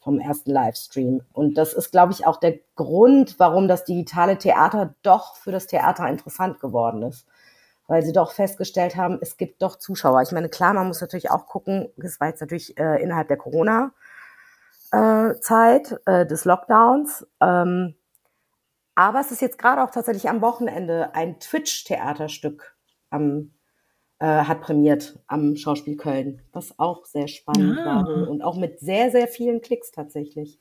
vom ersten Livestream. Und das ist, glaube ich, auch der Grund, warum das digitale Theater doch für das Theater interessant geworden ist weil sie doch festgestellt haben, es gibt doch Zuschauer. Ich meine, klar, man muss natürlich auch gucken, das war jetzt natürlich äh, innerhalb der Corona-Zeit äh, des Lockdowns. Ähm, aber es ist jetzt gerade auch tatsächlich am Wochenende ein Twitch-Theaterstück am, äh, hat prämiert am Schauspiel Köln, was auch sehr spannend Ah. war und auch mit sehr, sehr vielen Klicks tatsächlich.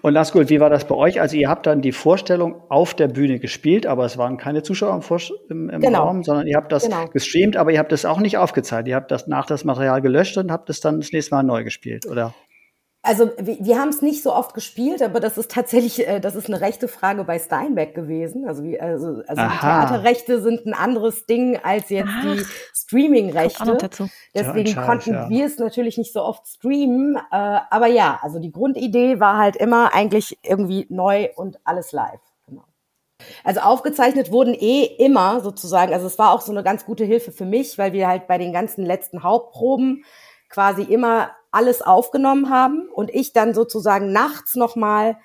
Und Nazgul, wie war das bei euch? Also ihr habt dann die Vorstellung auf der Bühne gespielt, aber es waren keine Zuschauer im, Vor im, im Genau. Raum, sondern ihr habt das Genau. gestreamt, aber ihr habt das auch nicht aufgezeichnet. Ihr habt das nach das Material gelöscht und habt es dann das nächste Mal neu gespielt, oder? Also wir, wir haben es nicht so oft gespielt, aber das ist tatsächlich, äh, das ist eine rechte Frage bei Steinbeck gewesen. Also, wie, also, also. Theaterrechte sind ein anderes Ding als jetzt Ach, die Streaming-Rechte. dazu. Deswegen Tja, konnten ja. wir es natürlich nicht so oft streamen. Äh, aber ja, also die Grundidee war halt immer eigentlich irgendwie neu und alles live. Genau. Also aufgezeichnet wurden eh immer sozusagen, also es war auch so eine ganz gute Hilfe für mich, weil wir halt bei den ganzen letzten Hauptproben quasi immer alles aufgenommen haben und ich dann sozusagen nachts nochmal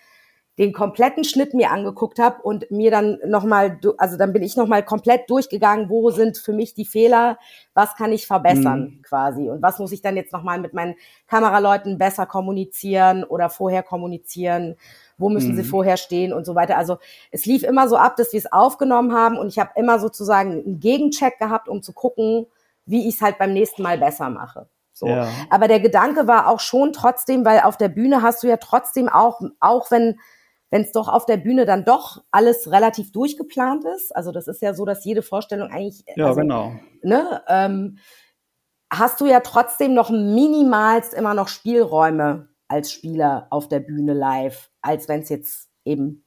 den kompletten Schnitt mir angeguckt habe und mir dann nochmal, also dann bin ich nochmal komplett durchgegangen, wo sind für mich die Fehler, was kann ich verbessern quasi und was muss ich dann jetzt nochmal mit meinen Kameraleuten besser kommunizieren oder vorher kommunizieren, wo müssen sie Mhm. vorher stehen und so weiter. Also es lief immer so ab, dass wir es aufgenommen haben und ich habe immer sozusagen einen Gegencheck gehabt, um zu gucken, wie ich es halt beim nächsten Mal besser mache. So. Ja. Aber der Gedanke war auch schon trotzdem, weil auf der Bühne hast du ja trotzdem auch, auch wenn wenn es doch auf der Bühne dann doch alles relativ durchgeplant ist. Also das ist ja so, dass jede Vorstellung eigentlich, Ja, also, genau. ne, ähm, hast du ja trotzdem noch minimalst immer noch Spielräume als Spieler auf der Bühne live, als wenn es jetzt eben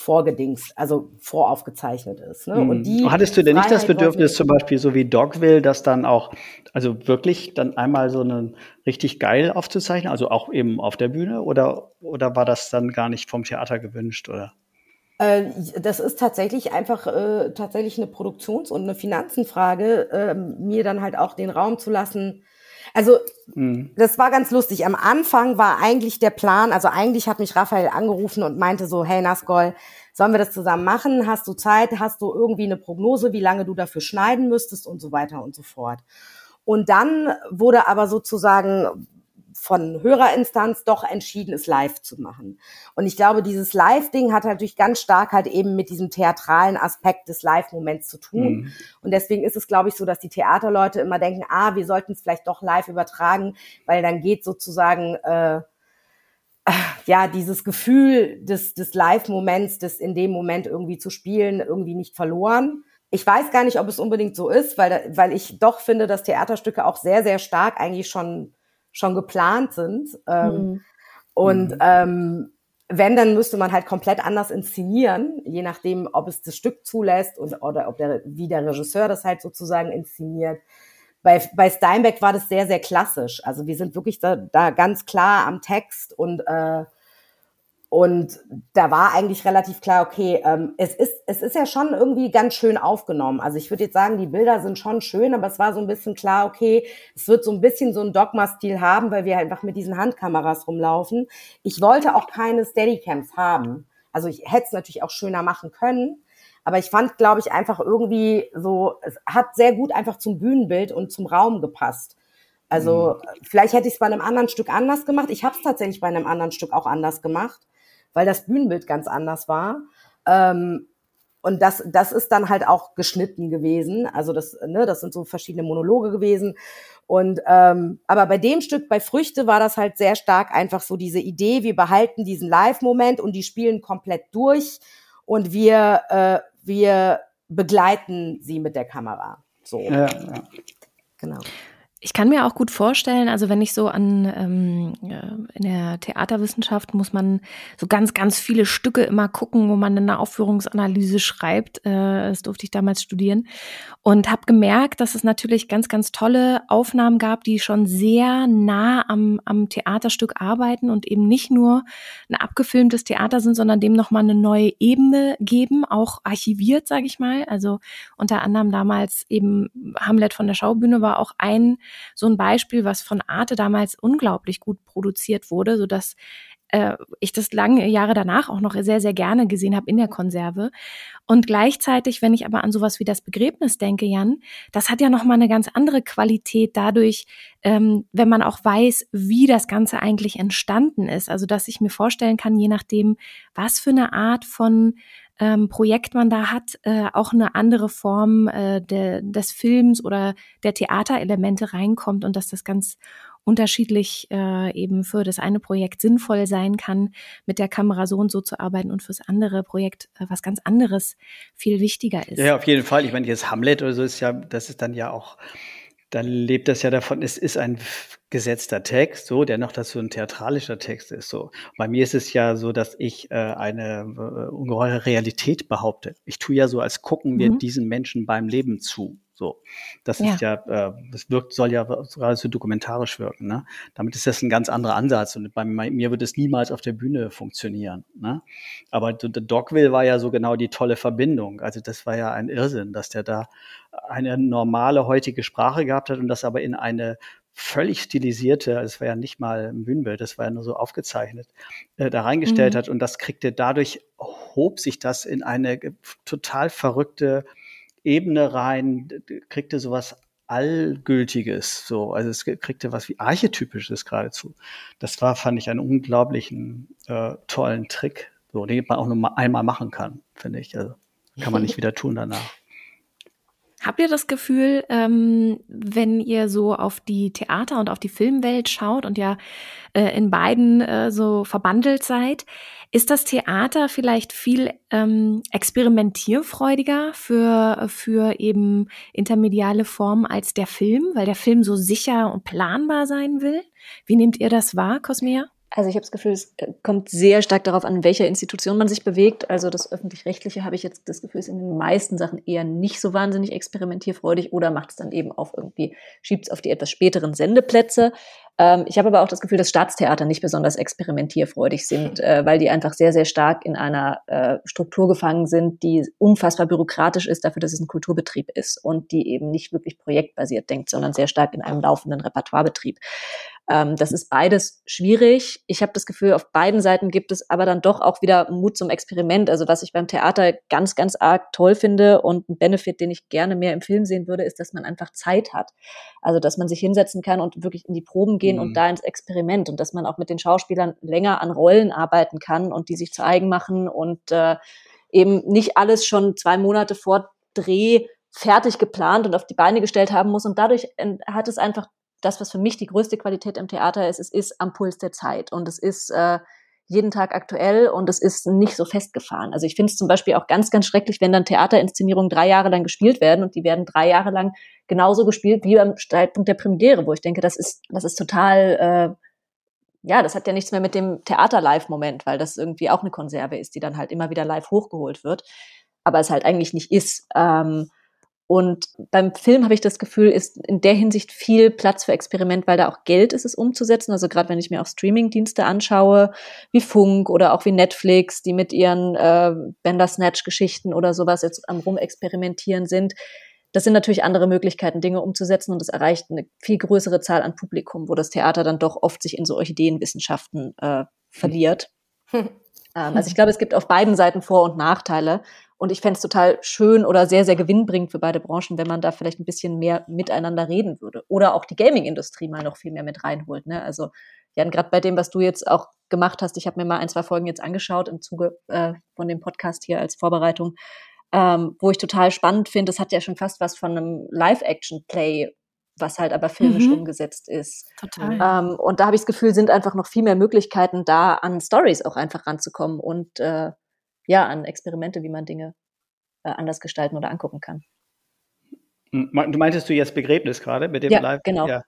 vorgedingst, also voraufgezeichnet ist. Ne? Und die Mhm. Hattest du denn nicht das Freiheit Bedürfnis, zum Beispiel so wie Dogville, das dann auch, also wirklich dann einmal so einen richtig geil aufzuzeichnen, also auch eben auf der Bühne, oder, oder war das dann gar nicht vom Theater gewünscht, oder? Äh, Das ist tatsächlich einfach äh, tatsächlich eine Produktions- und eine Finanzenfrage, äh, mir dann halt auch den Raum zu lassen. Also Mhm. das war ganz lustig. Am Anfang war eigentlich der Plan, also eigentlich hat mich Raphael angerufen und meinte so, hey Naskol, sollen wir das zusammen machen? Hast du Zeit? Hast du irgendwie eine Prognose, wie lange du dafür schneiden müsstest und so weiter und so fort. Und dann wurde aber sozusagen von Hörerinstanz doch entschieden, es live zu machen. Und ich glaube, dieses Live-Ding hat natürlich ganz stark halt eben mit diesem theatralen Aspekt des Live-Moments zu tun. Mhm. Und deswegen ist es, glaube ich, so, dass die Theaterleute immer denken, ah, wir sollten es vielleicht doch live übertragen, weil dann geht sozusagen äh, ja dieses Gefühl des, des Live-Moments, des in dem Moment irgendwie zu spielen, irgendwie nicht verloren. Ich weiß gar nicht, ob es unbedingt so ist, weil, weil ich doch finde, dass Theaterstücke auch sehr, sehr stark eigentlich schon, schon geplant sind. Ähm, Mhm. und Mhm. ähm, wenn, dann müsste man halt komplett anders inszenieren, je nachdem, ob es das Stück zulässt und, oder ob der, wie der Regisseur das halt sozusagen inszeniert. Bei, bei Steinbeck war das sehr, sehr klassisch. Also wir sind wirklich da, da ganz klar am Text und äh, und da war eigentlich relativ klar, okay, ähm, es ist es ist ja schon irgendwie ganz schön aufgenommen. Also ich würde jetzt sagen, die Bilder sind schon schön, aber es war so ein bisschen klar, okay, es wird so ein bisschen so ein Dogma-Stil haben, weil wir einfach mit diesen Handkameras rumlaufen. Ich wollte auch keine Steadycams haben. Also ich hätte es natürlich auch schöner machen können, aber ich fand, glaube ich, einfach irgendwie so, es hat sehr gut einfach zum Bühnenbild und zum Raum gepasst. Also vielleicht hätte ich es bei einem anderen Stück anders gemacht. Ich habe es tatsächlich bei einem anderen Stück auch anders gemacht, weil das Bühnenbild ganz anders war. Ähm, und das, das ist dann halt auch geschnitten gewesen. Also das, ne, das sind so verschiedene Monologe gewesen. Und ähm, aber bei dem Stück, bei Früchte, war das halt sehr stark einfach so diese Idee, wir behalten diesen Live-Moment und die spielen komplett durch und wir, äh, wir begleiten sie mit der Kamera. So. Ja, ja. Genau. Ich kann mir auch gut vorstellen, also wenn ich so an ähm, in der Theaterwissenschaft muss man so ganz, ganz viele Stücke immer gucken, wo man eine Aufführungsanalyse schreibt. Äh, das durfte ich damals studieren und habe gemerkt, dass es natürlich ganz, ganz tolle Aufnahmen gab, die schon sehr nah am, am Theaterstück arbeiten und eben nicht nur ein abgefilmtes Theater sind, sondern dem nochmal eine neue Ebene geben, auch archiviert, sage ich mal. Also unter anderem damals eben Hamlet von der Schaubühne war auch ein so ein Beispiel, was von Arte damals unglaublich gut produziert wurde, so dass äh, ich das lange Jahre danach auch noch sehr, sehr gerne gesehen habe in der Konserve. Und gleichzeitig, wenn ich aber an sowas wie das Begräbnis denke, Jan, das hat ja nochmal eine ganz andere Qualität dadurch, ähm, wenn man auch weiß, wie das Ganze eigentlich entstanden ist. Also, dass ich mir vorstellen kann, je nachdem, was für eine Art von ähm, Projekt man da hat, äh, auch eine andere Form äh, de, des Films oder der Theaterelemente reinkommt und dass das ganz unterschiedlich äh, eben für das eine Projekt sinnvoll sein kann, mit der Kamera so und so zu arbeiten und fürs andere Projekt äh, was ganz anderes viel wichtiger ist. Ja, auf jeden Fall. Ich meine, jetzt Hamlet oder so ist ja, das ist dann ja auch dann lebt das ja davon, es ist ein gesetzter Text, so, der noch dazu ein theatralischer Text ist, so. Bei mir ist es ja so, dass ich äh, eine äh, ungeheure Realität behaupte. Ich tue ja so, als gucken wir mhm. diesen Menschen beim Leben zu. So, das ja. ist ja, äh, das wirkt, soll ja geradezu dokumentarisch wirken. Ne? Damit ist das ein ganz anderer Ansatz und bei mir wird es niemals auf der Bühne funktionieren. Ne? Aber Dogville war ja so genau die tolle Verbindung. Also das war ja ein Irrsinn, dass der da eine normale heutige Sprache gehabt hat und das aber in eine völlig stilisierte, also es war ja nicht mal ein Bühnenbild, das war ja nur so aufgezeichnet, äh, da reingestellt mhm. hat und das kriegte dadurch hob sich das in eine total verrückte Ebene rein, kriegte sowas Allgültiges, so, also es kriegte was wie Archetypisches geradezu. Das war, fand ich, einen unglaublichen äh, tollen Trick, so, den man auch nur mal einmal machen kann, finde ich. Also kann man nicht wieder tun danach. Habt ihr das Gefühl, ähm, wenn ihr so auf die Theater- und auf die Filmwelt schaut und ja äh, in beiden äh, so verbandelt seid, ist das Theater vielleicht viel ähm, experimentierfreudiger für, für eben intermediale Formen als der Film, weil der Film so sicher und planbar sein will? Wie nehmt ihr das wahr, Cosmea? Also ich habe das Gefühl, es äh, kommt sehr stark darauf an, in welcher Institution man sich bewegt. Also das öffentlich-rechtliche habe ich jetzt das Gefühl, ist in den meisten Sachen eher nicht so wahnsinnig experimentierfreudig oder macht es dann eben auf irgendwie, schiebt es auf die etwas späteren Sendeplätze. Ähm, ich habe aber auch das Gefühl, dass Staatstheater nicht besonders experimentierfreudig sind, äh, weil die einfach sehr, sehr stark in einer äh, Struktur gefangen sind, die unfassbar bürokratisch ist dafür, dass es ein Kulturbetrieb ist und die eben nicht wirklich projektbasiert denkt, sondern sehr stark in einem laufenden Repertoirebetrieb. Ähm, das ist beides schwierig. Ich habe das Gefühl, auf beiden Seiten gibt es aber dann doch auch wieder Mut zum Experiment. Also was ich beim Theater ganz, ganz arg toll finde und ein Benefit, den ich gerne mehr im Film sehen würde, ist, dass man einfach Zeit hat. Also dass man sich hinsetzen kann und wirklich in die Proben gehen mhm. und da ins Experiment und dass man auch mit den Schauspielern länger an Rollen arbeiten kann und die sich zu eigen machen und äh, eben nicht alles schon zwei Monate vor Dreh fertig geplant und auf die Beine gestellt haben muss. Und dadurch hat es einfach das, was für mich die größte Qualität im Theater ist, es ist am Puls der Zeit und es ist äh, jeden Tag aktuell und es ist nicht so festgefahren. Also ich finde es zum Beispiel auch ganz, ganz schrecklich, wenn dann Theaterinszenierungen drei Jahre lang gespielt werden und die werden drei Jahre lang genauso gespielt wie beim Zeitpunkt der Premiere, wo ich denke, das ist, das ist total, äh, ja, das hat ja nichts mehr mit dem Theater-Live-Moment, weil das irgendwie auch eine Konserve ist, die dann halt immer wieder live hochgeholt wird, aber es halt eigentlich nicht ist. Ähm, und beim Film habe ich das Gefühl, ist in der Hinsicht viel Platz für Experiment, weil da auch Geld ist, es umzusetzen. Also gerade wenn ich mir auch Streaming-Dienste anschaue, wie Funk oder auch wie Netflix, die mit ihren äh, Bender-Snatch-Geschichten oder sowas jetzt am Rumexperimentieren sind. Das sind natürlich andere Möglichkeiten, Dinge umzusetzen und es erreicht eine viel größere Zahl an Publikum, wo das Theater dann doch oft sich in so Orchideenwissenschaften äh, verliert. Hm. Ähm, also ich glaube, es gibt auf beiden Seiten Vor- und Nachteile. Und ich fände es total schön oder sehr, sehr gewinnbringend für beide Branchen, wenn man da vielleicht ein bisschen mehr miteinander reden würde. Oder auch die Gaming-Industrie mal noch viel mehr mit reinholt. Ne? Also Jan, gerade bei dem, was du jetzt auch gemacht hast, ich habe mir mal ein, zwei Folgen jetzt angeschaut im Zuge äh, von dem Podcast hier als Vorbereitung, ähm, wo ich total spannend finde, es hat ja schon fast was von einem Live-Action-Play, was halt aber filmisch mhm. umgesetzt ist. Total. Ähm, und da habe ich das Gefühl, sind einfach noch viel mehr Möglichkeiten da, an Stories auch einfach ranzukommen und äh, ja, an Experimente, wie man Dinge äh, anders gestalten oder angucken kann. Du meintest du jetzt Begräbnis gerade mit dem ja, Live? Genau. Ja,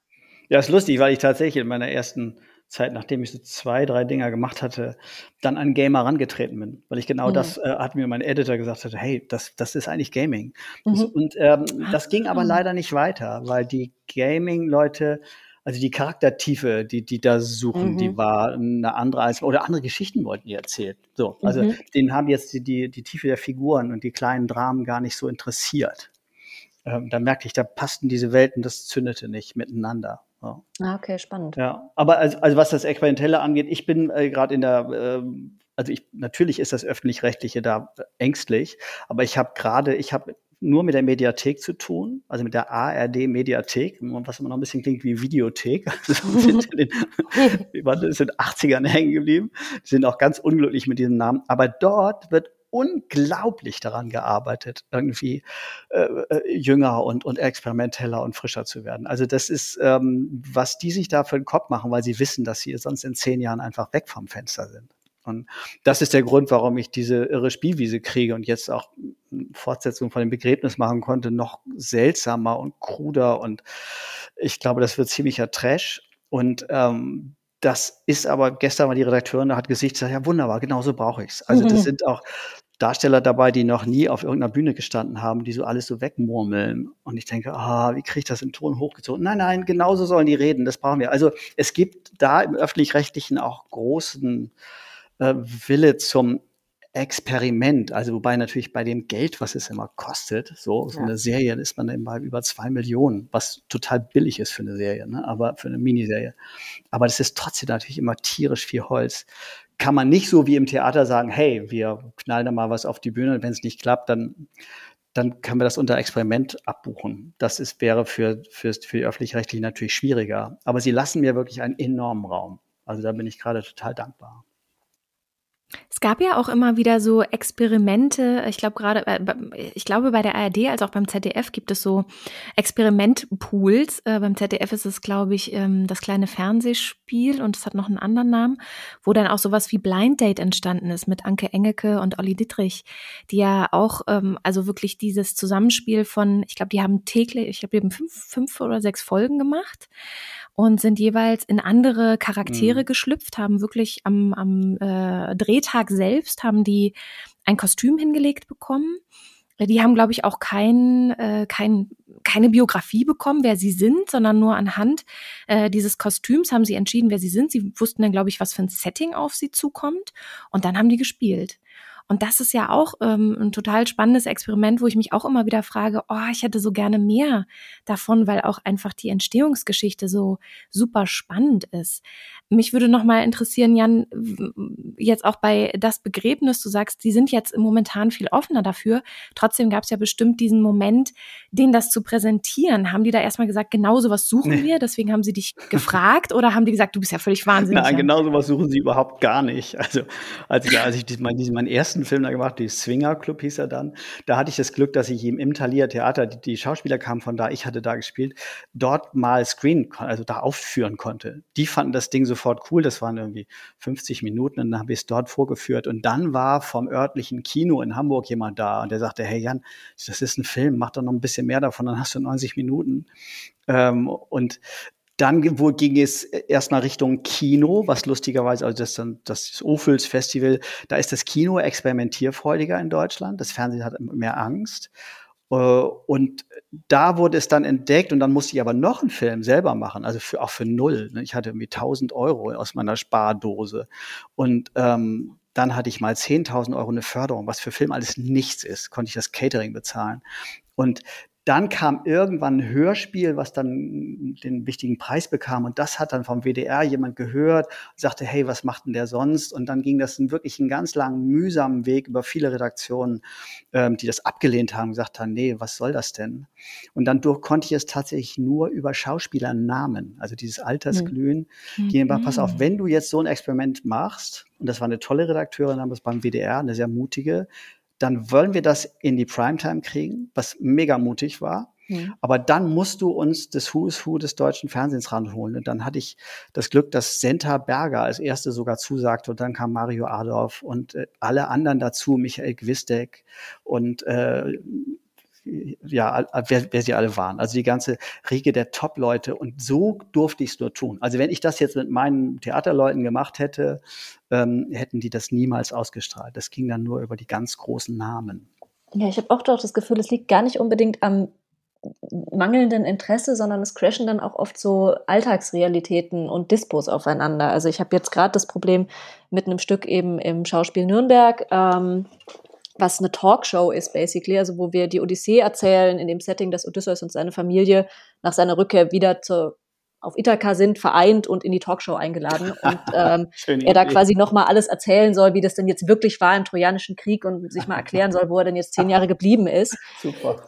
ja, ist lustig, weil ich tatsächlich in meiner ersten Zeit, nachdem ich so zwei, drei Dinger gemacht hatte, dann an Gamer rangetreten bin. Weil ich genau mhm. das äh, hat mir mein Editor gesagt hatte, hey, das, das ist eigentlich Gaming. Mhm. Das, und ähm, das ging aber leider nicht weiter, weil die Gaming-Leute, also die Charaktertiefe, die die da suchen, mhm. die war eine andere als oder andere Geschichten wollten die erzählt. So, also mhm. denen haben jetzt die, die die Tiefe der Figuren und die kleinen Dramen gar nicht so interessiert. Ähm, da merkte ich, da passten diese Welten, das zündete nicht miteinander. Ja. Ah, okay, spannend. Ja, aber also, also was das Experimentelle angeht, ich bin äh, gerade in der, äh, also ich, natürlich ist das öffentlich-rechtliche da ängstlich, aber ich habe gerade, ich habe nur mit der Mediathek zu tun, also mit der ARD-Mediathek, was immer noch ein bisschen klingt wie Videothek. Also sind in den, sind 80ern hängen geblieben, sind auch ganz unglücklich mit diesem Namen. Aber dort wird unglaublich daran gearbeitet, irgendwie äh, äh, jünger und, und experimenteller und frischer zu werden. Also das ist, ähm, was die sich da für den Kopf machen, weil sie wissen, dass sie sonst in zehn Jahren einfach weg vom Fenster sind. Und das ist der Grund, warum ich diese irre Spielwiese kriege und jetzt auch Fortsetzung von dem Begräbnis machen konnte, noch seltsamer und kruder. Und ich glaube, das wird ziemlicher Trash. Und ähm, das ist aber, gestern war die Redakteurin, da hat Gesicht gesagt, ja wunderbar, genau so brauche ich's. Also das sind auch Darsteller dabei, die noch nie auf irgendeiner Bühne gestanden haben, die so alles so wegmurmeln. Und ich denke, ah, wie kriege ich das im Ton hochgezogen? Nein, nein, genauso sollen die reden, das brauchen wir. Also es gibt da im öffentlich-rechtlichen auch großen äh, Wille zum Experiment, also wobei natürlich bei dem Geld, was es immer kostet, so, so ja. eine Serie ist man bei über zwei Millionen, was total billig ist für eine Serie, ne? aber für eine Miniserie. Aber das ist trotzdem natürlich immer tierisch viel Holz. Kann man nicht so wie im Theater sagen, hey, wir knallen da mal was auf die Bühne und wenn es nicht klappt, dann dann können wir das unter Experiment abbuchen. Das ist, wäre für, für, für die öffentlich-rechtlichen natürlich schwieriger. Aber sie lassen mir wirklich einen enormen Raum. Also da bin ich gerade total dankbar. Es gab ja auch immer wieder so Experimente. Ich glaube gerade, äh, ich glaube bei der ARD als auch beim ZDF gibt es so Experimentpools. Äh, beim ZDF ist es, glaube ich, ähm, das kleine Fernsehspiel und es hat noch einen anderen Namen, wo dann auch sowas wie Blind Date entstanden ist mit Anke Engeke und Olli Dittrich, die ja auch, ähm, also wirklich dieses Zusammenspiel von, ich glaube, die haben täglich, ich glaube, die haben fünf, fünf oder sechs Folgen gemacht und sind jeweils in andere Charaktere mhm. geschlüpft, haben wirklich am, am äh, Drehtag selbst haben die ein Kostüm hingelegt bekommen. Die haben, glaube ich, auch kein, äh, kein, keine Biografie bekommen, wer sie sind, sondern nur anhand äh, dieses Kostüms haben sie entschieden, wer sie sind. Sie wussten dann, glaube ich, was für ein Setting auf sie zukommt. Und dann haben die gespielt. Und das ist ja auch ähm, ein total spannendes Experiment, wo ich mich auch immer wieder frage, oh, ich hätte so gerne mehr davon, weil auch einfach die Entstehungsgeschichte so super spannend ist. Mich würde noch mal interessieren, Jan, jetzt auch bei das Begräbnis, du sagst, die sind jetzt momentan viel offener dafür. Trotzdem gab es ja bestimmt diesen Moment, denen das zu präsentieren. Haben die da erstmal gesagt, genau sowas suchen nee. wir, deswegen haben sie dich gefragt oder haben die gesagt, du bist ja völlig wahnsinnig? Nein, genau sowas suchen sie überhaupt gar nicht. Also als ich, als ich diesen meinen ersten ersten Film da gemacht, die Swinger Club hieß er dann. Da hatte ich das Glück, dass ich ihm im Thalia Theater, die, die Schauspieler kamen von da, ich hatte da gespielt, dort mal screen, also da aufführen konnte. Die fanden das Ding sofort cool. Das waren irgendwie 50 Minuten und dann habe ich es dort vorgeführt. Und dann war vom örtlichen Kino in Hamburg jemand da und der sagte, hey Jan, das ist ein Film, mach doch noch ein bisschen mehr davon, dann hast du 90 Minuten. Ähm, und dann wo ging es erstmal Richtung Kino, was lustigerweise, also das das Ophüls Festival, da ist das Kino experimentierfreudiger in Deutschland. Das Fernsehen hat mehr Angst. Äh, und da wurde es dann entdeckt und dann musste ich aber noch einen Film selber machen, also für, auch für null. Ne? Ich hatte irgendwie 1000 Euro aus meiner Spardose. Und ähm, dann hatte ich mal 10.000 Euro eine Förderung, was für Film alles nichts ist, konnte ich das Catering bezahlen. Und dann kam irgendwann ein Hörspiel, was dann den wichtigen Preis bekam. Und das hat dann vom WDR jemand gehört, sagte, hey, was macht denn der sonst? Und dann ging das einen wirklich einen ganz langen, mühsamen Weg über viele Redaktionen, ähm, die das abgelehnt haben, gesagt haben, nee, was soll das denn? Und dann durch, konnte ich es tatsächlich nur über Schauspielernamen, also dieses Altersglühen, mhm. gehen, pass auf, wenn du jetzt so ein Experiment machst, und das war eine tolle Redakteurin damals beim WDR, eine sehr mutige, dann wollen wir das in die Primetime kriegen, was mega mutig war. Mhm. Aber dann musst du uns das Who's Who des deutschen Fernsehens ranholen. Und dann hatte ich das Glück, dass Senta Berger als erste sogar zusagte und dann kam Mario Adolf und äh, alle anderen dazu, Michael Gwistek und äh, ja, wer, wer sie alle waren. Also die ganze Riege der Top-Leute. Und so durfte ich es nur tun. Also wenn ich das jetzt mit meinen Theaterleuten gemacht hätte, ähm, hätten die das niemals ausgestrahlt. Das ging dann nur über die ganz großen Namen. Ja, ich habe auch doch das Gefühl, es liegt gar nicht unbedingt am mangelnden Interesse, sondern es crashen dann auch oft so Alltagsrealitäten und Dispos aufeinander. Also ich habe jetzt gerade das Problem mit einem Stück eben im Schauspiel Nürnberg. Ähm, was eine Talkshow ist, basically, also wo wir die Odyssee erzählen, in dem Setting, dass Odysseus und seine Familie nach seiner Rückkehr wieder zur, auf Ithaka sind, vereint und in die Talkshow eingeladen. Und ähm, er da quasi nochmal alles erzählen soll, wie das denn jetzt wirklich war im Trojanischen Krieg und sich mal erklären soll, wo er denn jetzt zehn Jahre geblieben ist. Super.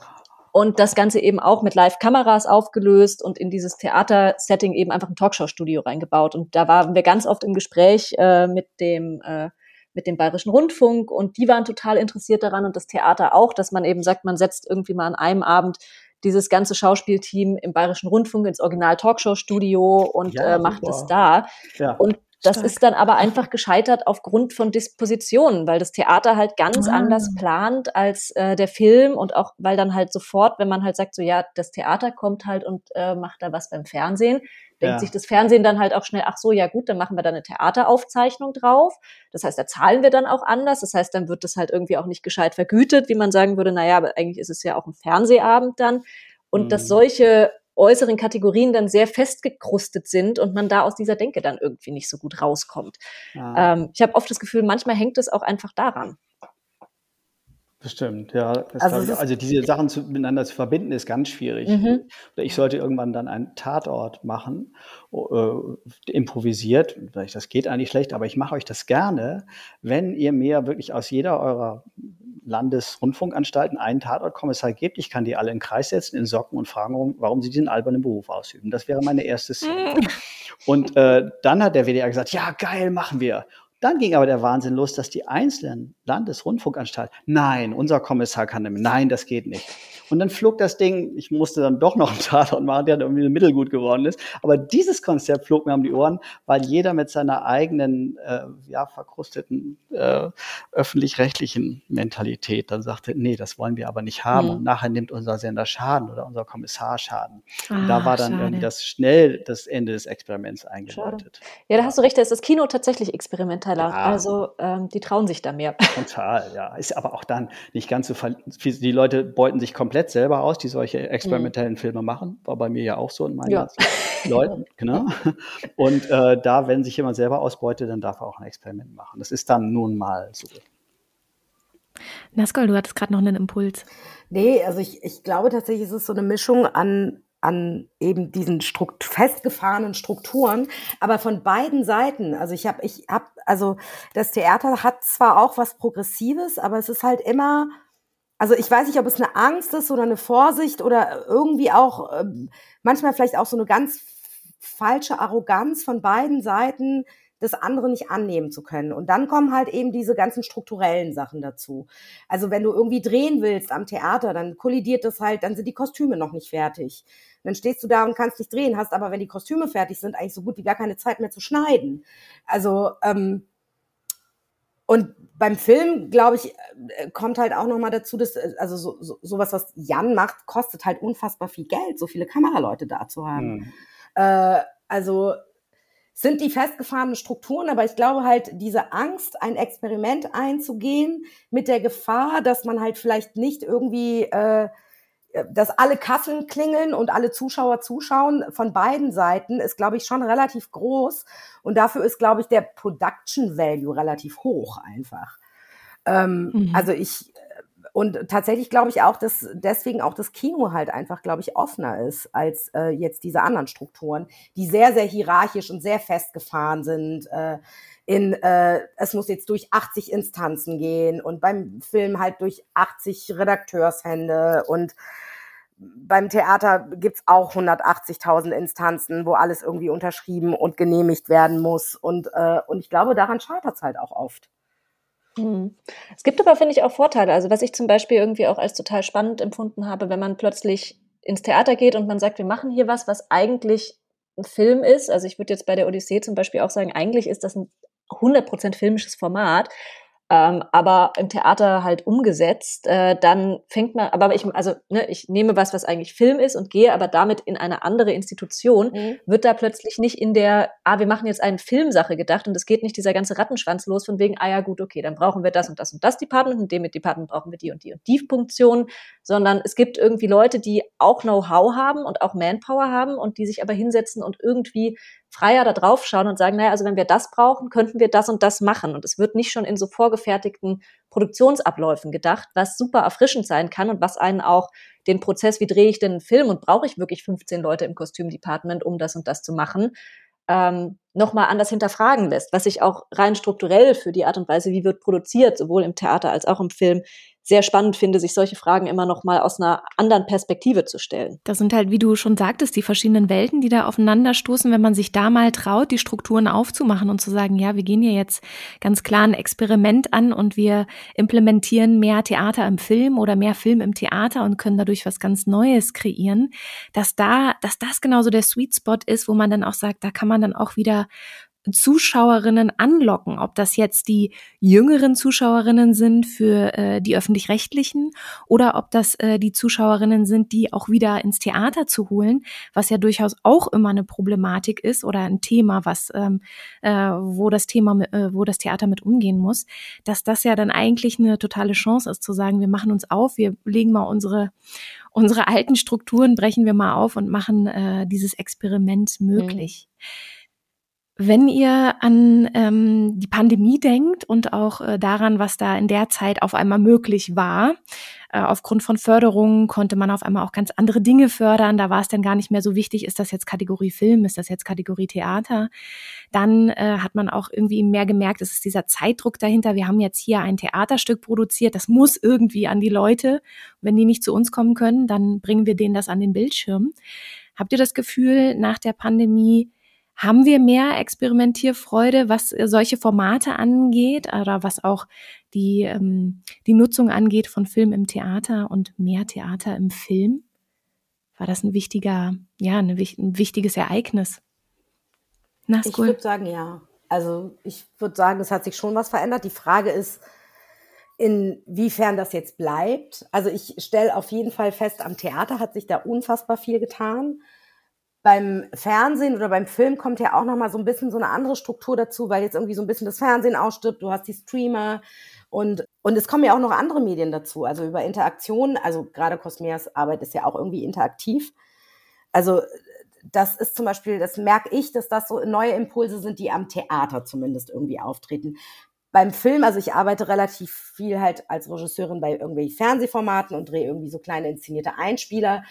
Und das Ganze eben auch mit Live-Kameras aufgelöst und in dieses Theater-Setting eben einfach ein Talkshow-Studio reingebaut. Und da waren wir ganz oft im Gespräch äh, mit dem äh, mit dem Bayerischen Rundfunk und die waren total interessiert daran und das Theater auch, dass man eben sagt, man setzt irgendwie mal an einem Abend dieses ganze Schauspielteam im Bayerischen Rundfunk ins Original Talkshow Studio und ja, äh, macht es da. Ja. Und das Stark. ist dann aber einfach gescheitert aufgrund von Dispositionen, weil das Theater halt ganz ah. anders plant als äh, der Film und auch weil dann halt sofort, wenn man halt sagt, so ja, das Theater kommt halt und äh, macht da was beim Fernsehen, denkt ja. sich das Fernsehen dann halt auch schnell, ach so, ja gut, dann machen wir da eine Theateraufzeichnung drauf. Das heißt, da zahlen wir dann auch anders. Das heißt, dann wird das halt irgendwie auch nicht gescheit vergütet, wie man sagen würde, naja, aber eigentlich ist es ja auch ein Fernsehabend dann. Und mhm. dass solche äußeren Kategorien dann sehr festgekrustet sind und man da aus dieser Denke dann irgendwie nicht so gut rauskommt. Ja. Ähm, ich habe oft das Gefühl, manchmal hängt es auch einfach daran. Bestimmt, ja. Also, ich, also, diese Sachen zu, miteinander zu verbinden, ist ganz schwierig. Mhm. Ich sollte irgendwann dann einen Tatort machen, äh, improvisiert. Das geht eigentlich schlecht, aber ich mache euch das gerne, wenn ihr mir wirklich aus jeder eurer Landesrundfunkanstalten einen Tatortkommissar gebt. Ich kann die alle in den Kreis setzen, in Socken und fragen, warum sie diesen albernen Beruf ausüben. Das wäre meine erste Szene. Mhm. Und äh, dann hat der WDR gesagt, ja, geil, machen wir. Dann ging aber der Wahnsinn los, dass die einzelnen Landesrundfunkanstalten, nein, unser Kommissar kann nicht, nein, das geht nicht. Und dann flog das Ding, ich musste dann doch noch einen Tatort machen, der dann irgendwie mittelgut geworden ist. Aber dieses Konzept flog mir um die Ohren, weil jeder mit seiner eigenen, äh, ja, verkrusteten äh, öffentlich-rechtlichen Mentalität dann sagte, nee, das wollen wir aber nicht haben. Mhm. Und nachher nimmt unser Sender Schaden oder unser Kommissar Schaden. Ah, da war dann irgendwie das schnell das Ende des Experiments eingeläutet. Ja, da hast du recht, da ist das Kino tatsächlich experimenteller. Ja. Also ähm, die trauen sich da mehr. Total, ja. Ist aber auch dann nicht ganz so, die Leute beuten sich komplett komplett selber aus, die solche experimentellen mhm. Filme machen. War bei mir ja auch so in meinen ja. Leuten. Genau. Und äh, da, wenn sich jemand selber ausbeutet, dann darf er auch ein Experiment machen. Das ist dann nun mal so. Naskol, du hattest gerade noch einen Impuls. Nee, also ich, ich glaube tatsächlich, es ist so eine Mischung an an eben diesen Strukt festgefahrenen Strukturen, aber von beiden Seiten. Also ich habe, ich habe, also das Theater hat zwar auch was Progressives, aber es ist halt immer also ich weiß nicht, ob es eine Angst ist oder eine Vorsicht oder irgendwie auch äh, manchmal vielleicht auch so eine ganz falsche Arroganz von beiden Seiten, das andere nicht annehmen zu können. Und dann kommen halt eben diese ganzen strukturellen Sachen dazu. Also wenn du irgendwie drehen willst am Theater, dann kollidiert das halt, dann sind die Kostüme noch nicht fertig. Dann stehst du da und kannst nicht drehen, hast aber, wenn die Kostüme fertig sind, eigentlich so gut wie gar keine Zeit mehr zu schneiden. Also ähm, und beim Film, glaube ich, äh, kommt halt auch nochmal dazu, dass, äh, also so, so, sowas, was Jan macht, kostet halt unfassbar viel Geld, so viele Kameraleute da zu haben. Mhm. Äh, also sind die festgefahrenen Strukturen, aber ich glaube halt, diese Angst, ein Experiment einzugehen, mit der Gefahr, dass man halt vielleicht nicht irgendwie äh, dass alle Kasseln klingeln und alle Zuschauer zuschauen von beiden Seiten ist, glaube ich, schon relativ groß. Und dafür ist, glaube ich, der Production Value relativ hoch einfach. Ähm, mhm. Also ich, und tatsächlich glaube ich auch, dass deswegen auch das Kino halt einfach, glaube ich, offener ist als äh, jetzt diese anderen Strukturen, die sehr, sehr hierarchisch und sehr festgefahren sind. Äh, in, äh, es muss jetzt durch 80 Instanzen gehen und beim Film halt durch 80 Redakteurshände und beim Theater gibt's auch 180.000 Instanzen, wo alles irgendwie unterschrieben und genehmigt werden muss. Und, äh, und ich glaube, daran scheitert es halt auch oft. Mhm. Es gibt aber, finde ich, auch Vorteile. Also was ich zum Beispiel irgendwie auch als total spannend empfunden habe, wenn man plötzlich ins Theater geht und man sagt, wir machen hier was, was eigentlich ein Film ist. Also ich würde jetzt bei der Odyssee zum Beispiel auch sagen, eigentlich ist das ein 100% filmisches Format, ähm, aber im Theater halt umgesetzt, äh, dann fängt man, aber ich, also ne, ich nehme was, was eigentlich Film ist und gehe aber damit in eine andere Institution, mhm. wird da plötzlich nicht in der, ah, wir machen jetzt eine Filmsache gedacht und es geht nicht dieser ganze Rattenschwanz los von wegen, ah ja gut, okay, dann brauchen wir das und das und das Department und dem mit Department brauchen wir die und die und die Funktion, sondern es gibt irgendwie Leute, die auch Know-how haben und auch Manpower haben und die sich aber hinsetzen und irgendwie freier da drauf schauen und sagen, naja, also wenn wir das brauchen, könnten wir das und das machen. Und es wird nicht schon in so vorgefertigten Produktionsabläufen gedacht, was super erfrischend sein kann und was einen auch den Prozess, wie drehe ich denn einen Film und brauche ich wirklich 15 Leute im Kostümdepartment, um das und das zu machen, ähm, nochmal anders hinterfragen lässt, was sich auch rein strukturell für die Art und Weise, wie wird produziert, sowohl im Theater als auch im Film, sehr spannend finde, sich solche Fragen immer noch mal aus einer anderen Perspektive zu stellen. Das sind halt, wie du schon sagtest, die verschiedenen Welten, die da aufeinanderstoßen, wenn man sich da mal traut, die Strukturen aufzumachen und zu sagen, ja, wir gehen hier jetzt ganz klar ein Experiment an und wir implementieren mehr Theater im Film oder mehr Film im Theater und können dadurch was ganz Neues kreieren, dass da, dass das genauso der Sweet Spot ist, wo man dann auch sagt, da kann man dann auch wieder Zuschauerinnen anlocken, ob das jetzt die jüngeren Zuschauerinnen sind für äh, die öffentlich-rechtlichen oder ob das äh, die Zuschauerinnen sind, die auch wieder ins Theater zu holen, was ja durchaus auch immer eine Problematik ist oder ein Thema, was ähm, äh, wo das Thema, äh, wo das Theater mit umgehen muss, dass das ja dann eigentlich eine totale Chance ist zu sagen, wir machen uns auf, wir legen mal unsere unsere alten Strukturen brechen wir mal auf und machen äh, dieses Experiment möglich. Mhm. Wenn ihr an ähm, die Pandemie denkt und auch äh, daran, was da in der Zeit auf einmal möglich war, äh, aufgrund von Förderungen konnte man auf einmal auch ganz andere Dinge fördern. Da war es dann gar nicht mehr so wichtig, ist das jetzt Kategorie Film, ist das jetzt Kategorie Theater. Dann äh, hat man auch irgendwie mehr gemerkt, es ist dieser Zeitdruck dahinter. Wir haben jetzt hier ein Theaterstück produziert, das muss irgendwie an die Leute. Wenn die nicht zu uns kommen können, dann bringen wir denen das an den Bildschirm. Habt ihr das Gefühl, nach der Pandemie, haben wir mehr Experimentierfreude, was äh, solche Formate angeht oder was auch die, ähm, die Nutzung angeht von Film im Theater und mehr Theater im Film? War das ein wichtiger, ja, ein wichtiges Ereignis? Naskul? Ich würde sagen, ja. Also ich würde sagen, es hat sich schon was verändert. Die Frage ist, inwiefern das jetzt bleibt. Also ich stelle auf jeden Fall fest, am Theater hat sich da unfassbar viel getan beim Fernsehen oder beim Film kommt ja auch noch mal so ein bisschen so eine andere Struktur dazu, weil jetzt irgendwie so ein bisschen das Fernsehen ausstirbt, du hast die Streamer und, und es kommen ja auch noch andere Medien dazu, also über Interaktion, also gerade Cosmeas Arbeit ist ja auch irgendwie interaktiv. Also das ist zum Beispiel, das merke ich, dass das so neue Impulse sind, die am Theater zumindest irgendwie auftreten. Beim Film, also ich arbeite relativ viel halt als Regisseurin bei irgendwelchen Fernsehformaten und drehe irgendwie so kleine inszenierte Einspieler.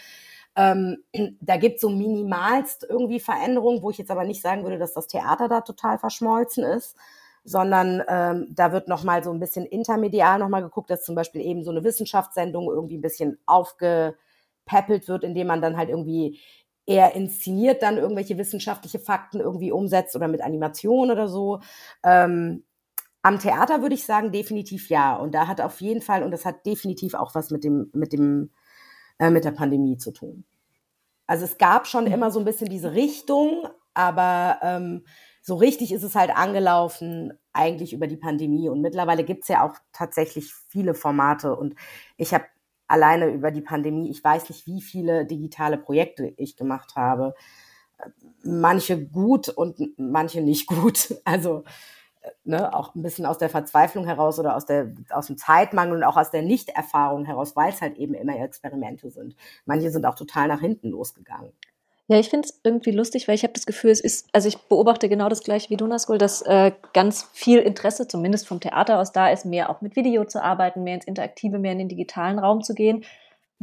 Ähm, da gibt es so minimalst irgendwie Veränderungen, wo ich jetzt aber nicht sagen würde, dass das Theater da total verschmolzen ist, sondern ähm, da wird nochmal so ein bisschen intermedial nochmal geguckt, dass zum Beispiel eben so eine Wissenschaftssendung irgendwie ein bisschen aufgepäppelt wird, indem man dann halt irgendwie eher inszeniert dann irgendwelche wissenschaftliche Fakten irgendwie umsetzt oder mit Animation oder so. Ähm, am Theater würde ich sagen, definitiv ja. Und da hat auf jeden Fall, und das hat definitiv auch was mit dem, mit dem äh, mit der Pandemie zu tun. Also es gab schon immer so ein bisschen diese Richtung, aber ähm, so richtig ist es halt angelaufen eigentlich über die Pandemie. Und mittlerweile gibt es ja auch tatsächlich viele Formate. Und ich habe alleine über die Pandemie, ich weiß nicht, wie viele digitale Projekte ich gemacht habe. Manche gut und manche nicht gut. Also ne, auch ein bisschen aus der Verzweiflung heraus oder aus, der, aus dem Zeitmangel und auch aus der Nichterfahrung heraus, weil es halt eben immer Experimente sind. Manche sind auch total nach hinten losgegangen. Ja, ich finde es irgendwie lustig, weil ich habe das Gefühl, es ist, also ich beobachte genau das gleiche wie du, dass äh, ganz viel Interesse, zumindest vom Theater aus da ist, mehr auch mit Video zu arbeiten, mehr ins Interaktive, mehr in den digitalen Raum zu gehen.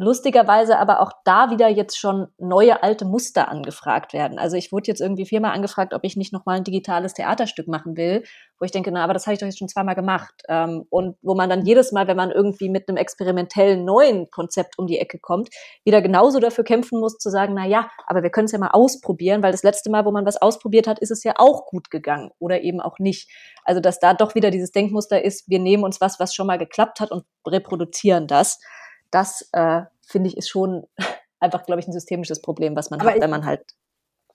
Lustigerweise aber auch da wieder jetzt schon neue alte Muster angefragt werden. Also ich wurde jetzt irgendwie viermal angefragt, ob ich nicht nochmal ein digitales Theaterstück machen will, wo ich denke, na, aber das habe ich doch jetzt schon zweimal gemacht. Ähm, und wo man dann jedes Mal, wenn man irgendwie mit einem experimentellen neuen Konzept um die Ecke kommt, wieder genauso dafür kämpfen muss, zu sagen, na ja, aber wir können es ja mal ausprobieren, weil das letzte Mal, wo man was ausprobiert hat, ist es ja auch gut gegangen oder eben auch nicht. Also dass da doch wieder dieses Denkmuster ist, wir nehmen uns was, was schon mal geklappt hat und reproduzieren das das äh, finde ich ist schon einfach, glaube ich, ein systemisches Problem, was man Aber hat, wenn man halt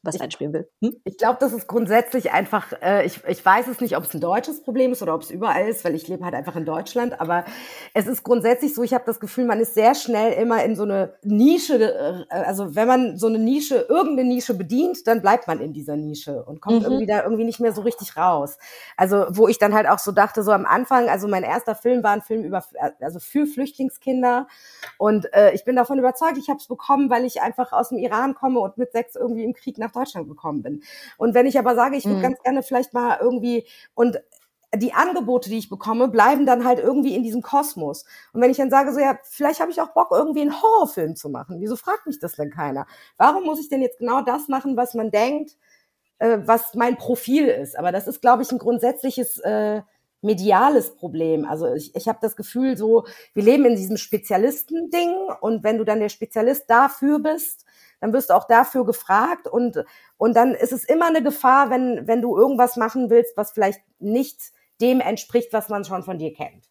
was ich- einspielen will. Hm? Ich glaube, das ist grundsätzlich einfach, äh, ich, ich weiß es nicht, ob es ein deutsches Problem ist oder ob es überall ist, weil ich lebe halt einfach in Deutschland, aber es ist grundsätzlich so, ich habe das Gefühl, man ist sehr schnell immer in so eine Nische, äh, also wenn man so eine Nische, irgendeine Nische bedient, dann bleibt man in dieser Nische und kommt Mhm. irgendwie da irgendwie nicht mehr so richtig raus. Also wo ich dann halt auch so dachte, so am Anfang, also mein erster Film war ein Film über, also für Flüchtlingskinder und äh, ich bin davon überzeugt, ich habe es bekommen, weil ich einfach aus dem Iran komme und mit sechs irgendwie im Krieg nach Deutschland gekommen bin. Und wenn ich aber sage, ich würde Mhm. ganz gerne vielleicht mal irgendwie und die Angebote, die ich bekomme, bleiben dann halt irgendwie in diesem Kosmos. Und wenn ich dann sage, so ja, vielleicht habe ich auch Bock, irgendwie einen Horrorfilm zu machen. Wieso fragt mich das denn keiner? Warum muss ich denn jetzt genau das machen, was man denkt, äh, was mein Profil ist? Aber das ist, glaube ich, ein grundsätzliches äh, mediales Problem. Also ich, ich habe das Gefühl, so wir leben in diesem Spezialistending und wenn du dann der Spezialist dafür bist, dann wirst du auch dafür gefragt und und dann ist es immer eine Gefahr, wenn wenn du irgendwas machen willst, was vielleicht nicht dem entspricht, was man schon von dir kennt.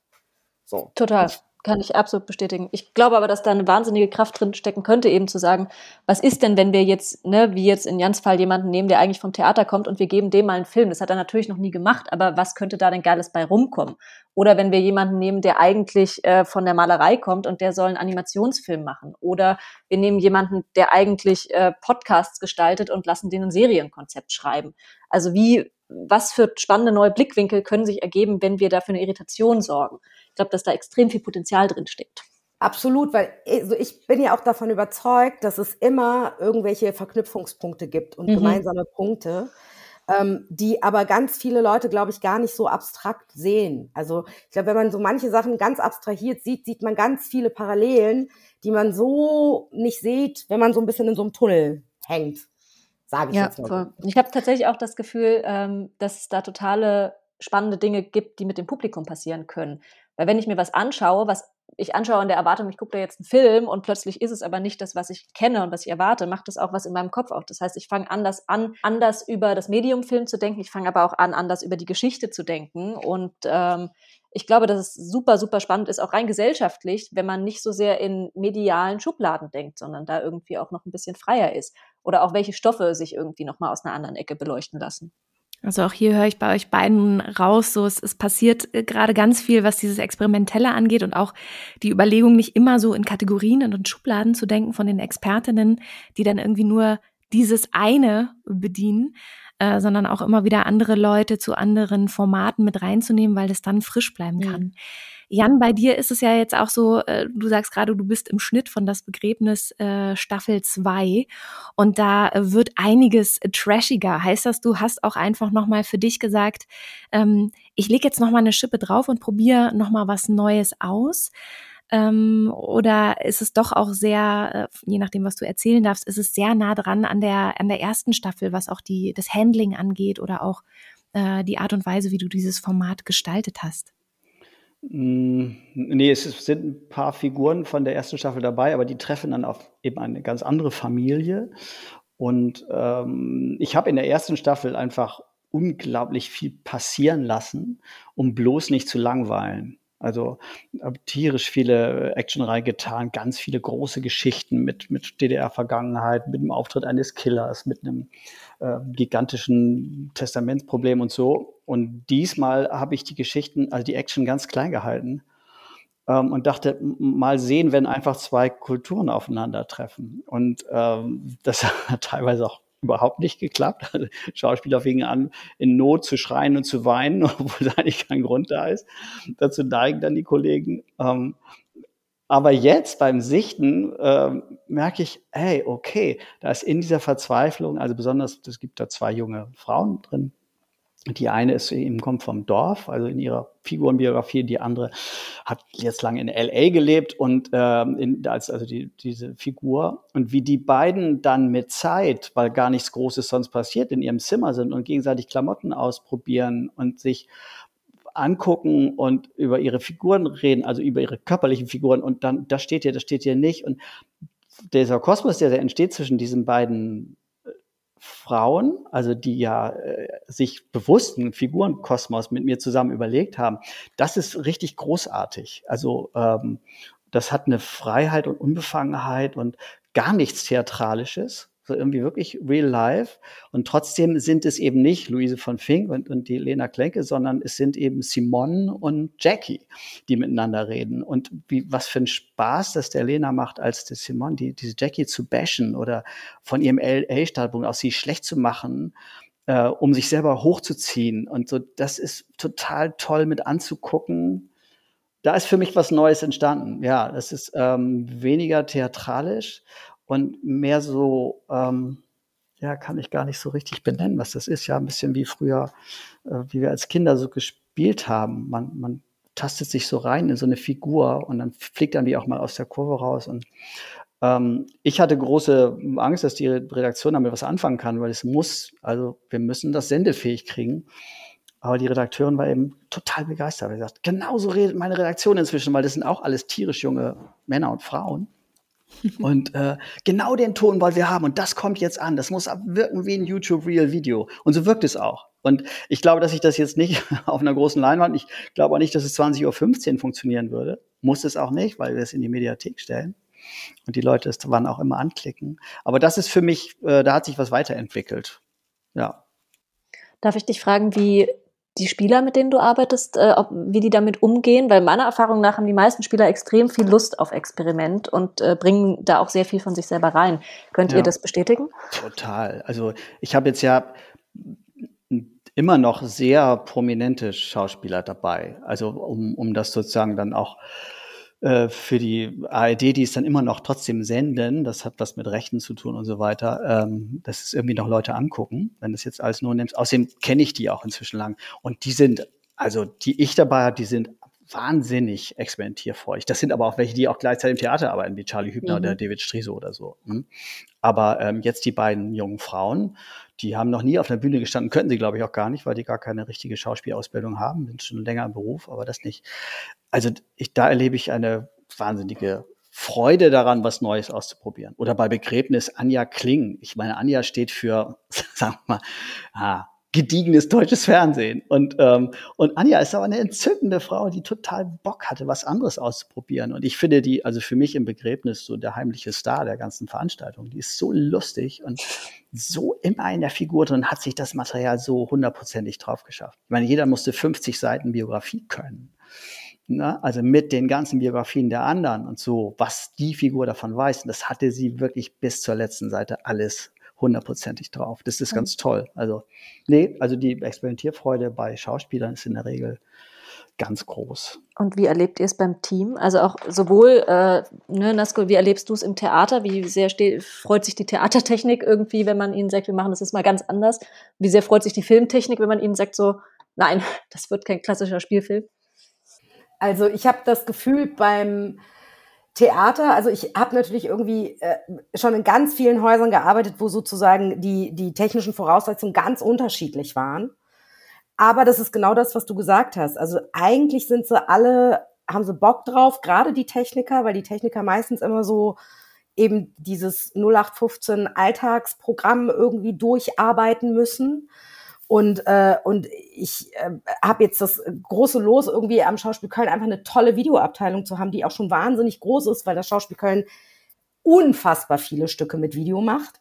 So. Total. Kann ich absolut bestätigen. Ich glaube aber, dass da eine wahnsinnige Kraft drin stecken könnte, eben zu sagen, was ist denn, wenn wir jetzt, ne, wie jetzt in Jans Fall jemanden nehmen, der eigentlich vom Theater kommt und wir geben dem mal einen Film. Das hat er natürlich noch nie gemacht, aber was könnte da denn Geiles bei rumkommen? Oder wenn wir jemanden nehmen, der eigentlich äh, von der Malerei kommt und der soll einen Animationsfilm machen. Oder wir nehmen jemanden, der eigentlich äh, Podcasts gestaltet und lassen den ein Serienkonzept schreiben. Also wie, was für spannende neue Blickwinkel können sich ergeben, wenn wir dafür eine Irritation sorgen? Ich glaube, dass da extrem viel Potenzial drin steckt. Absolut, weil also ich bin ja auch davon überzeugt, dass es immer irgendwelche Verknüpfungspunkte gibt und Mhm. gemeinsame Punkte, ähm, die aber ganz viele Leute, glaube ich, gar nicht so abstrakt sehen. Also ich glaube, wenn man so manche Sachen ganz abstrahiert sieht, sieht man ganz viele Parallelen, die man so nicht sieht, wenn man so ein bisschen in so einem Tunnel hängt. Sage ich Ja, jetzt mal. voll. Ich habe tatsächlich auch das Gefühl, ähm, dass es da totale spannende Dinge gibt, die mit dem Publikum passieren können. Weil wenn ich mir was anschaue, was ich anschaue in der Erwartung, ich gucke da jetzt einen Film und plötzlich ist es aber nicht das, was ich kenne und was ich erwarte, macht das auch was in meinem Kopf auf. Das heißt, ich fange anders an, anders über das Medium Film zu denken. Ich fange aber auch an, anders über die Geschichte zu denken. Und ähm, ich glaube, dass es super, super spannend ist, auch rein gesellschaftlich, wenn man nicht so sehr in medialen Schubladen denkt, sondern da irgendwie auch noch ein bisschen freier ist. Oder auch welche Stoffe sich irgendwie nochmal aus einer anderen Ecke beleuchten lassen. Also auch hier höre ich bei euch beiden raus, so es, es passiert äh, gerade ganz viel, was dieses Experimentelle angeht und auch die Überlegung, nicht immer so in Kategorien und in Schubladen zu denken von den Expertinnen, die dann irgendwie nur dieses eine bedienen, äh, sondern auch immer wieder andere Leute zu anderen Formaten mit reinzunehmen, weil das dann frisch bleiben Mhm. Jan, bei dir ist es ja jetzt auch so, äh, du sagst gerade, du bist im Schnitt von das Begräbnis äh, Staffel 2 und da äh, wird einiges trashiger. Heißt das, du hast auch einfach nochmal für dich gesagt, ähm, ich lege jetzt nochmal eine Schippe drauf und probiere nochmal was Neues aus? Ähm, oder ist es doch auch sehr, äh, je nachdem, was du erzählen darfst, ist es sehr nah dran an der, an der ersten Staffel, was auch die, das Handling angeht oder auch äh, die Art und Weise, wie du dieses Format gestaltet hast? Mm, Nee, es sind ein paar Figuren von der ersten Staffel dabei, aber die treffen dann auf eben eine ganz andere Familie. Und ähm, ich habe in der ersten Staffel einfach unglaublich viel passieren lassen, um bloß nicht zu langweilen. Also habe tierisch viele Action reingetan, ganz viele große Geschichten mit, mit DDR-Vergangenheit, mit dem Auftritt eines Killers, mit einem äh, gigantischen Testamentsproblem und so. Und diesmal habe ich die Geschichten, also die Action ganz klein gehalten ähm, und dachte, mal sehen, wenn einfach zwei Kulturen aufeinandertreffen. Und ähm, das hat teilweise auch überhaupt nicht geklappt. Schauspieler fingen an, in Not zu schreien und zu weinen, obwohl da eigentlich kein Grund da ist. Dazu neigen dann die Kollegen. Ähm, aber jetzt beim Sichten ähm, merke ich, hey, okay, da ist in dieser Verzweiflung, also besonders, es gibt da zwei junge Frauen drin. Die eine ist eben kommt vom Dorf, also in ihrer Figurenbiografie. Die andere hat jetzt lange in LA gelebt und ähm, in, als also die, diese Figur und wie die beiden dann mit Zeit, weil gar nichts Großes sonst passiert, in ihrem Zimmer sind und gegenseitig Klamotten ausprobieren und sich angucken und über ihre Figuren reden, also über ihre körperlichen Figuren und dann, das steht hier, das steht hier nicht. Und dieser Kosmos, der, der entsteht zwischen diesen beiden Frauen, also die ja äh, sich bewusst einen Figurenkosmos mit mir zusammen überlegt haben, das ist richtig großartig. Also ähm, das hat eine Freiheit und Unbefangenheit und gar nichts Theatralisches, so irgendwie wirklich real life. Und trotzdem sind es eben nicht Luise von Fink und, und die Lena Klenke, sondern es sind eben Simon und Jackie, die miteinander reden. Und wie, was für ein Spaß das der Lena macht, als der Simon, die, diese Jackie zu bashen oder von ihrem LA-Startpunkt aus sie schlecht zu machen, äh, um sich selber hochzuziehen. Und so, das ist total toll mit anzugucken. Da ist für mich was Neues entstanden. Ja, das ist ähm, weniger theatralisch und mehr so, ähm, ja, kann ich gar nicht so richtig benennen, was das ist. Ja, ein bisschen wie früher, äh, wie wir als Kinder so gespielt haben. Man, man tastet sich so rein in so eine Figur und dann fliegt dann die auch mal aus der Kurve raus. Und ähm, ich hatte große Angst, dass die Redaktion damit was anfangen kann, weil es muss, also wir müssen das sendefähig kriegen. Aber die Redakteurin war eben total begeistert. Sie sagt, genauso redet meine Redaktion inzwischen, weil das sind auch alles tierisch junge Männer und Frauen. Und äh, genau den Ton wollen wir haben und das kommt jetzt an. Das muss wirken wie ein YouTube-Real-Video. Und so wirkt es auch. Und ich glaube, dass ich das jetzt nicht auf einer großen Leinwand, ich glaube auch nicht, dass es 20.15 Uhr funktionieren würde. Muss es auch nicht, weil wir es in die Mediathek stellen. Und die Leute es wann auch immer anklicken. Aber das ist für mich, äh, da hat sich was weiterentwickelt. Ja. Darf ich dich fragen, wie die Spieler, mit denen du arbeitest, äh, ob, wie die damit umgehen? Weil meiner Erfahrung nach haben die meisten Spieler extrem viel Lust auf Experiment und äh, bringen da auch sehr viel von sich selber rein. Könnt ja. ihr das bestätigen? Total. Also ich habe jetzt ja immer noch sehr prominente Schauspieler dabei. Also um, um das sozusagen dann auch äh, für die ARD, die es dann immer noch trotzdem senden, das hat was mit Rechten zu tun und so weiter, ähm, dass es irgendwie noch Leute angucken, wenn das jetzt alles nur nimmst. Außerdem kenne ich die auch inzwischen lang. Und die sind, also die ich dabei habe, die sind wahnsinnig experimentierfreudig. Das sind aber auch welche, die auch gleichzeitig im Theater arbeiten, wie Charlie Hübner mhm. oder David Striso oder so. Hm? Aber ähm, jetzt die beiden jungen Frauen, die haben noch nie auf der Bühne gestanden, könnten sie, glaube ich, auch gar nicht, weil die gar keine richtige Schauspielausbildung haben, sind schon länger im Beruf, aber das nicht. Also ich, da erlebe ich eine wahnsinnige Freude daran, was Neues auszuprobieren. Oder bei Begräbnis Anja Kling. Ich meine, Anja steht für, sagen wir mal, ah, gediegenes deutsches Fernsehen. Und, ähm, und Anja ist aber eine entzückende Frau, die total Bock hatte, was anderes auszuprobieren. Und ich finde die, also für mich im Begräbnis so der heimliche Star der ganzen Veranstaltung. Die ist so lustig und so immer in der Figur drin, hat sich das Material so hundertprozentig drauf geschafft. Ich meine, jeder musste 50 Seiten Biografie können. Na, also mit den ganzen Biografien der anderen und so, was die Figur davon weiß. Und das hatte sie wirklich bis zur letzten Seite alles hundertprozentig drauf. Das ist ganz toll. Also, nee, also die Experimentierfreude bei Schauspielern ist in der Regel ganz groß. Und wie erlebt ihr es beim Team? Also auch sowohl, äh, ne, Nasko, wie erlebst du es im Theater? Wie sehr steht, freut sich die Theatertechnik irgendwie, wenn man ihnen sagt, wir machen das jetzt mal ganz anders? Wie sehr freut sich die Filmtechnik, wenn man ihnen sagt, so, nein, das wird kein klassischer Spielfilm? Also ich habe das Gefühl beim Theater, also ich habe natürlich irgendwie äh, schon in ganz vielen Häusern gearbeitet, wo sozusagen die, die technischen Voraussetzungen ganz unterschiedlich waren. Aber das ist genau das, was du gesagt hast. Also eigentlich sind sie alle, haben sie Bock drauf, gerade die Techniker, weil die Techniker meistens immer so eben dieses 0815 Alltagsprogramm irgendwie durcharbeiten müssen. Und, äh, und ich äh, habe jetzt das große Los, irgendwie am Schauspiel Köln einfach eine tolle Videoabteilung zu haben, die auch schon wahnsinnig groß ist, weil das Schauspiel Köln unfassbar viele Stücke mit Video macht.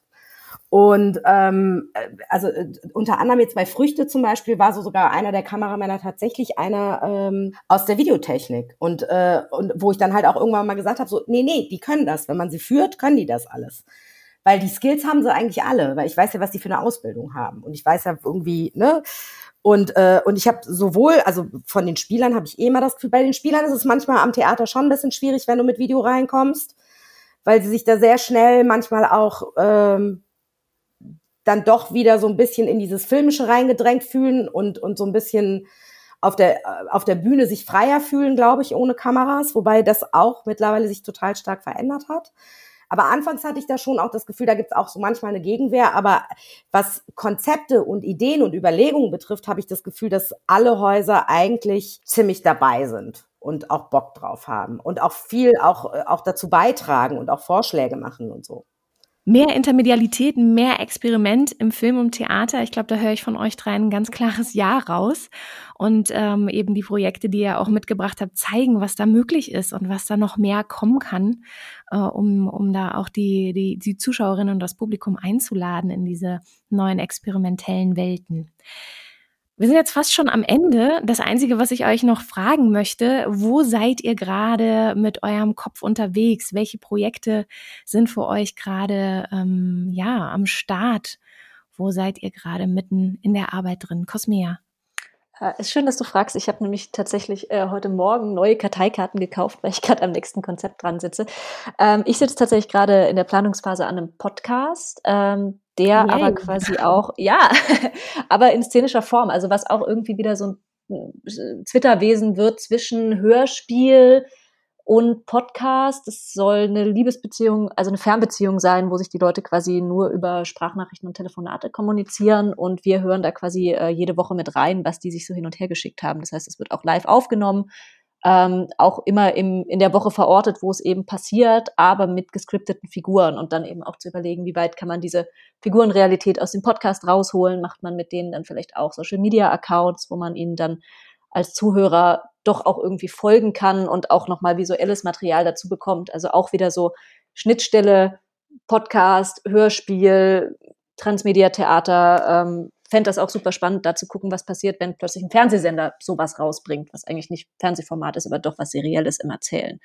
Und ähm, also äh, unter anderem jetzt bei Früchte zum Beispiel war so sogar einer der Kameramänner tatsächlich einer ähm, aus der Videotechnik. Und, äh, und wo ich dann halt auch irgendwann mal gesagt habe, so, nee, nee, die können das. Wenn man sie führt, können die das alles. Weil die Skills haben sie eigentlich alle, weil ich weiß ja, was die für eine Ausbildung haben. Und ich weiß ja irgendwie, ne? Und, äh, und ich habe sowohl, also von den Spielern habe ich eh immer das Gefühl, bei den Spielern ist es manchmal am Theater schon ein bisschen schwierig, wenn du mit Video reinkommst, weil sie sich da sehr schnell manchmal auch ähm, dann doch wieder so ein bisschen in dieses Filmische reingedrängt fühlen und, und so ein bisschen auf der, auf der Bühne sich freier fühlen, glaube ich, ohne Kameras, wobei das auch mittlerweile sich total stark verändert hat. Aber anfangs hatte ich da schon auch das Gefühl, da gibt es auch so manchmal eine Gegenwehr. Aber was Konzepte und Ideen und Überlegungen betrifft, habe ich das Gefühl, dass alle Häuser eigentlich ziemlich dabei sind und auch Bock drauf haben und auch viel auch, auch dazu beitragen und auch Vorschläge machen und so. Mehr Intermedialität, mehr Experiment im Film und Theater. Ich glaube, da höre ich von euch drei ein ganz klares Ja raus. Und ähm, eben die Projekte, die ihr auch mitgebracht habt, zeigen, was da möglich ist und was da noch mehr kommen kann, äh, um, um da auch die, die, die Zuschauerinnen und das Publikum einzuladen in diese neuen experimentellen Welten. Wir sind jetzt fast schon am Ende. Das Einzige, was ich euch noch fragen möchte, wo seid ihr gerade mit eurem Kopf unterwegs? Welche Projekte sind für euch gerade ähm, ja am Start? Wo seid ihr gerade mitten in der Arbeit drin? Cosmea. Äh, ist schön, dass du fragst. Ich habe nämlich tatsächlich äh, heute Morgen neue Karteikarten gekauft, weil ich gerade am nächsten Konzept dran sitze. Ähm, ich sitze tatsächlich gerade in der Planungsphase an einem Podcast. Ähm, der Yay. aber quasi auch, ja, aber in szenischer Form, also was auch irgendwie wieder so ein äh, Zwitterwesen wird zwischen Hörspiel und Podcast. Es soll eine Liebesbeziehung, also eine Fernbeziehung sein, wo sich die Leute quasi nur über Sprachnachrichten und Telefonate kommunizieren und wir hören da quasi äh, jede Woche mit rein, was die sich so hin und her geschickt haben. Das heißt, es wird auch live aufgenommen ähm, auch immer im, in der Woche verortet, wo es eben passiert, aber mit gescripteten Figuren und dann eben auch zu überlegen, wie weit kann man diese Figurenrealität aus dem Podcast rausholen, macht man mit denen dann vielleicht auch Social Media Accounts, wo man ihnen dann als Zuhörer doch auch irgendwie folgen kann und auch nochmal visuelles Material dazu bekommt. Also auch wieder so Schnittstelle, Podcast, Hörspiel, Transmedia-Theater, ähm, fände das auch super spannend, da zu gucken, was passiert, wenn plötzlich ein Fernsehsender sowas rausbringt, was eigentlich nicht Fernsehformat ist, aber doch was Serielles im Erzählen.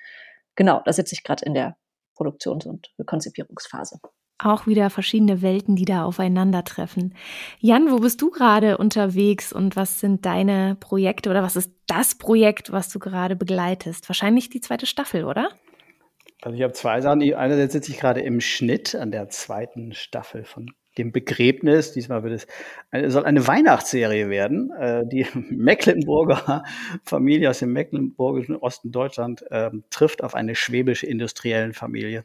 Genau, da sitze ich gerade in der Produktions- und Konzipierungsphase. Auch wieder verschiedene Welten, die da aufeinandertreffen. Jan, wo bist du gerade unterwegs und was sind deine Projekte oder was ist das Projekt, was du gerade begleitest? Wahrscheinlich die zweite Staffel, oder? Also ich habe zwei Sachen. Einerseits sitze ich gerade im Schnitt an der zweiten Staffel von dem Begräbnis. Diesmal wird es eine, soll eine Weihnachtsserie werden. Äh, die Mecklenburger Familie aus dem mecklenburgischen Osten Deutschland äh, trifft auf eine schwäbische industriellen Familie.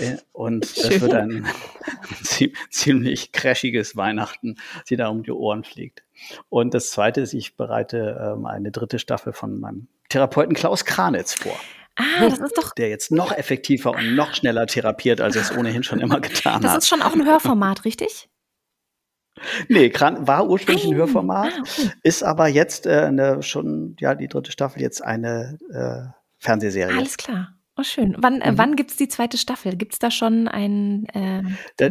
Äh, und es wird ein ziemlich crashiges Weihnachten, die da um die Ohren fliegt. Und das Zweite ist, ich bereite ähm, eine dritte Staffel von meinem Therapeuten Klaus Kranitz vor. Ah, das ist doch. Der jetzt noch effektiver und noch schneller therapiert, als er es ohnehin schon immer getan das hat. Das ist schon auch ein Hörformat, richtig? Nee, Kran war ursprünglich ein Hörformat, ah, okay. ist aber jetzt äh, eine, schon, ja, die dritte Staffel jetzt eine äh, Fernsehserie. Alles klar. Oh, schön. Wann, äh, mhm. wann gibt es die zweite Staffel? Gibt es da schon ein. Äh,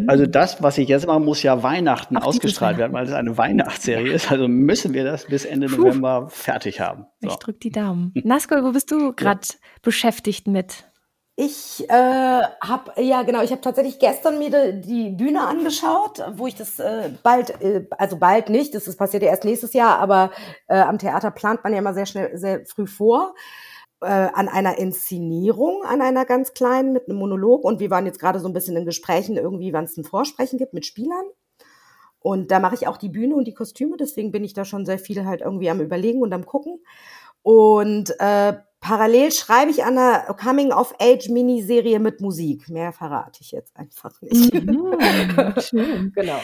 also, das, was ich jetzt mache, muss ja Weihnachten ausgestrahlt werden, weil es eine Weihnachtsserie ja. ist. Also müssen wir das bis Ende Puh. November fertig haben. So. Ich drücke die Daumen. Naskol, wo bist du gerade ja. beschäftigt mit? Ich äh, habe, ja genau, ich habe tatsächlich gestern mir de, die Bühne angeschaut, wo ich das äh, bald, äh, also bald nicht, das, das passiert ja erst nächstes Jahr, aber äh, am Theater plant man ja immer sehr schnell, sehr früh vor äh, an einer Inszenierung, an einer ganz kleinen mit einem Monolog. Und wir waren jetzt gerade so ein bisschen in Gesprächen irgendwie, wann es ein Vorsprechen gibt mit Spielern. Und da mache ich auch die Bühne und die Kostüme, deswegen bin ich da schon sehr viel halt irgendwie am Überlegen und am Gucken. Und äh, parallel schreibe ich an einer Coming-of-Age-Miniserie mit Musik. Mehr verrate ich jetzt einfach nicht. Mhm, schön. genau.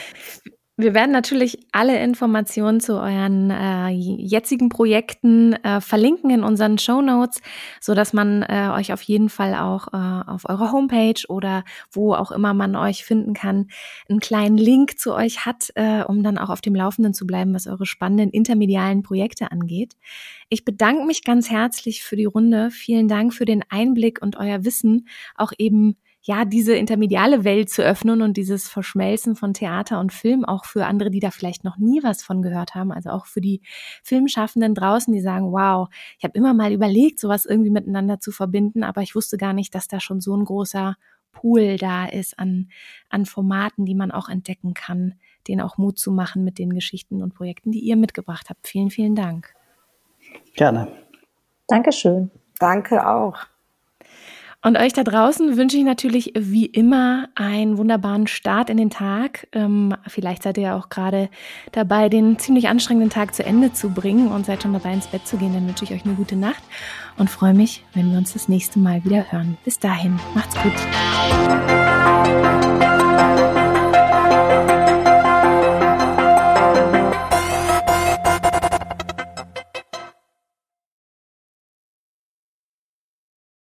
Wir werden natürlich alle Informationen zu euren äh, jetzigen Projekten äh, verlinken in unseren Show Notes, so dass man äh, euch auf jeden Fall auch äh, auf eurer Homepage oder wo auch immer man euch finden kann, einen kleinen Link zu euch hat, äh, um dann auch auf dem Laufenden zu bleiben, was eure spannenden intermedialen Projekte angeht. Ich bedanke mich ganz herzlich für die Runde. Vielen Dank für den Einblick und euer Wissen, auch eben ja, diese intermediale Welt zu öffnen und dieses Verschmelzen von Theater und Film auch für andere, die da vielleicht noch nie was von gehört haben, also auch für die Filmschaffenden draußen, die sagen, wow, ich habe immer mal überlegt, sowas irgendwie miteinander zu verbinden, aber ich wusste gar nicht, dass da schon so ein großer Pool da ist an, an Formaten, die man auch entdecken kann, denen auch Mut zu machen mit den Geschichten und Projekten, die ihr mitgebracht habt. Vielen, vielen Dank. Gerne. Dankeschön. Danke auch. Und euch da draußen wünsche ich natürlich wie immer einen wunderbaren Start in den Tag. Ähm, vielleicht seid ihr ja auch gerade dabei, den ziemlich anstrengenden Tag zu Ende zu bringen und seid schon dabei, ins Bett zu gehen. Dann wünsche ich euch eine gute Nacht und freue mich, wenn wir uns das nächste Mal wieder hören. Bis dahin, macht's gut.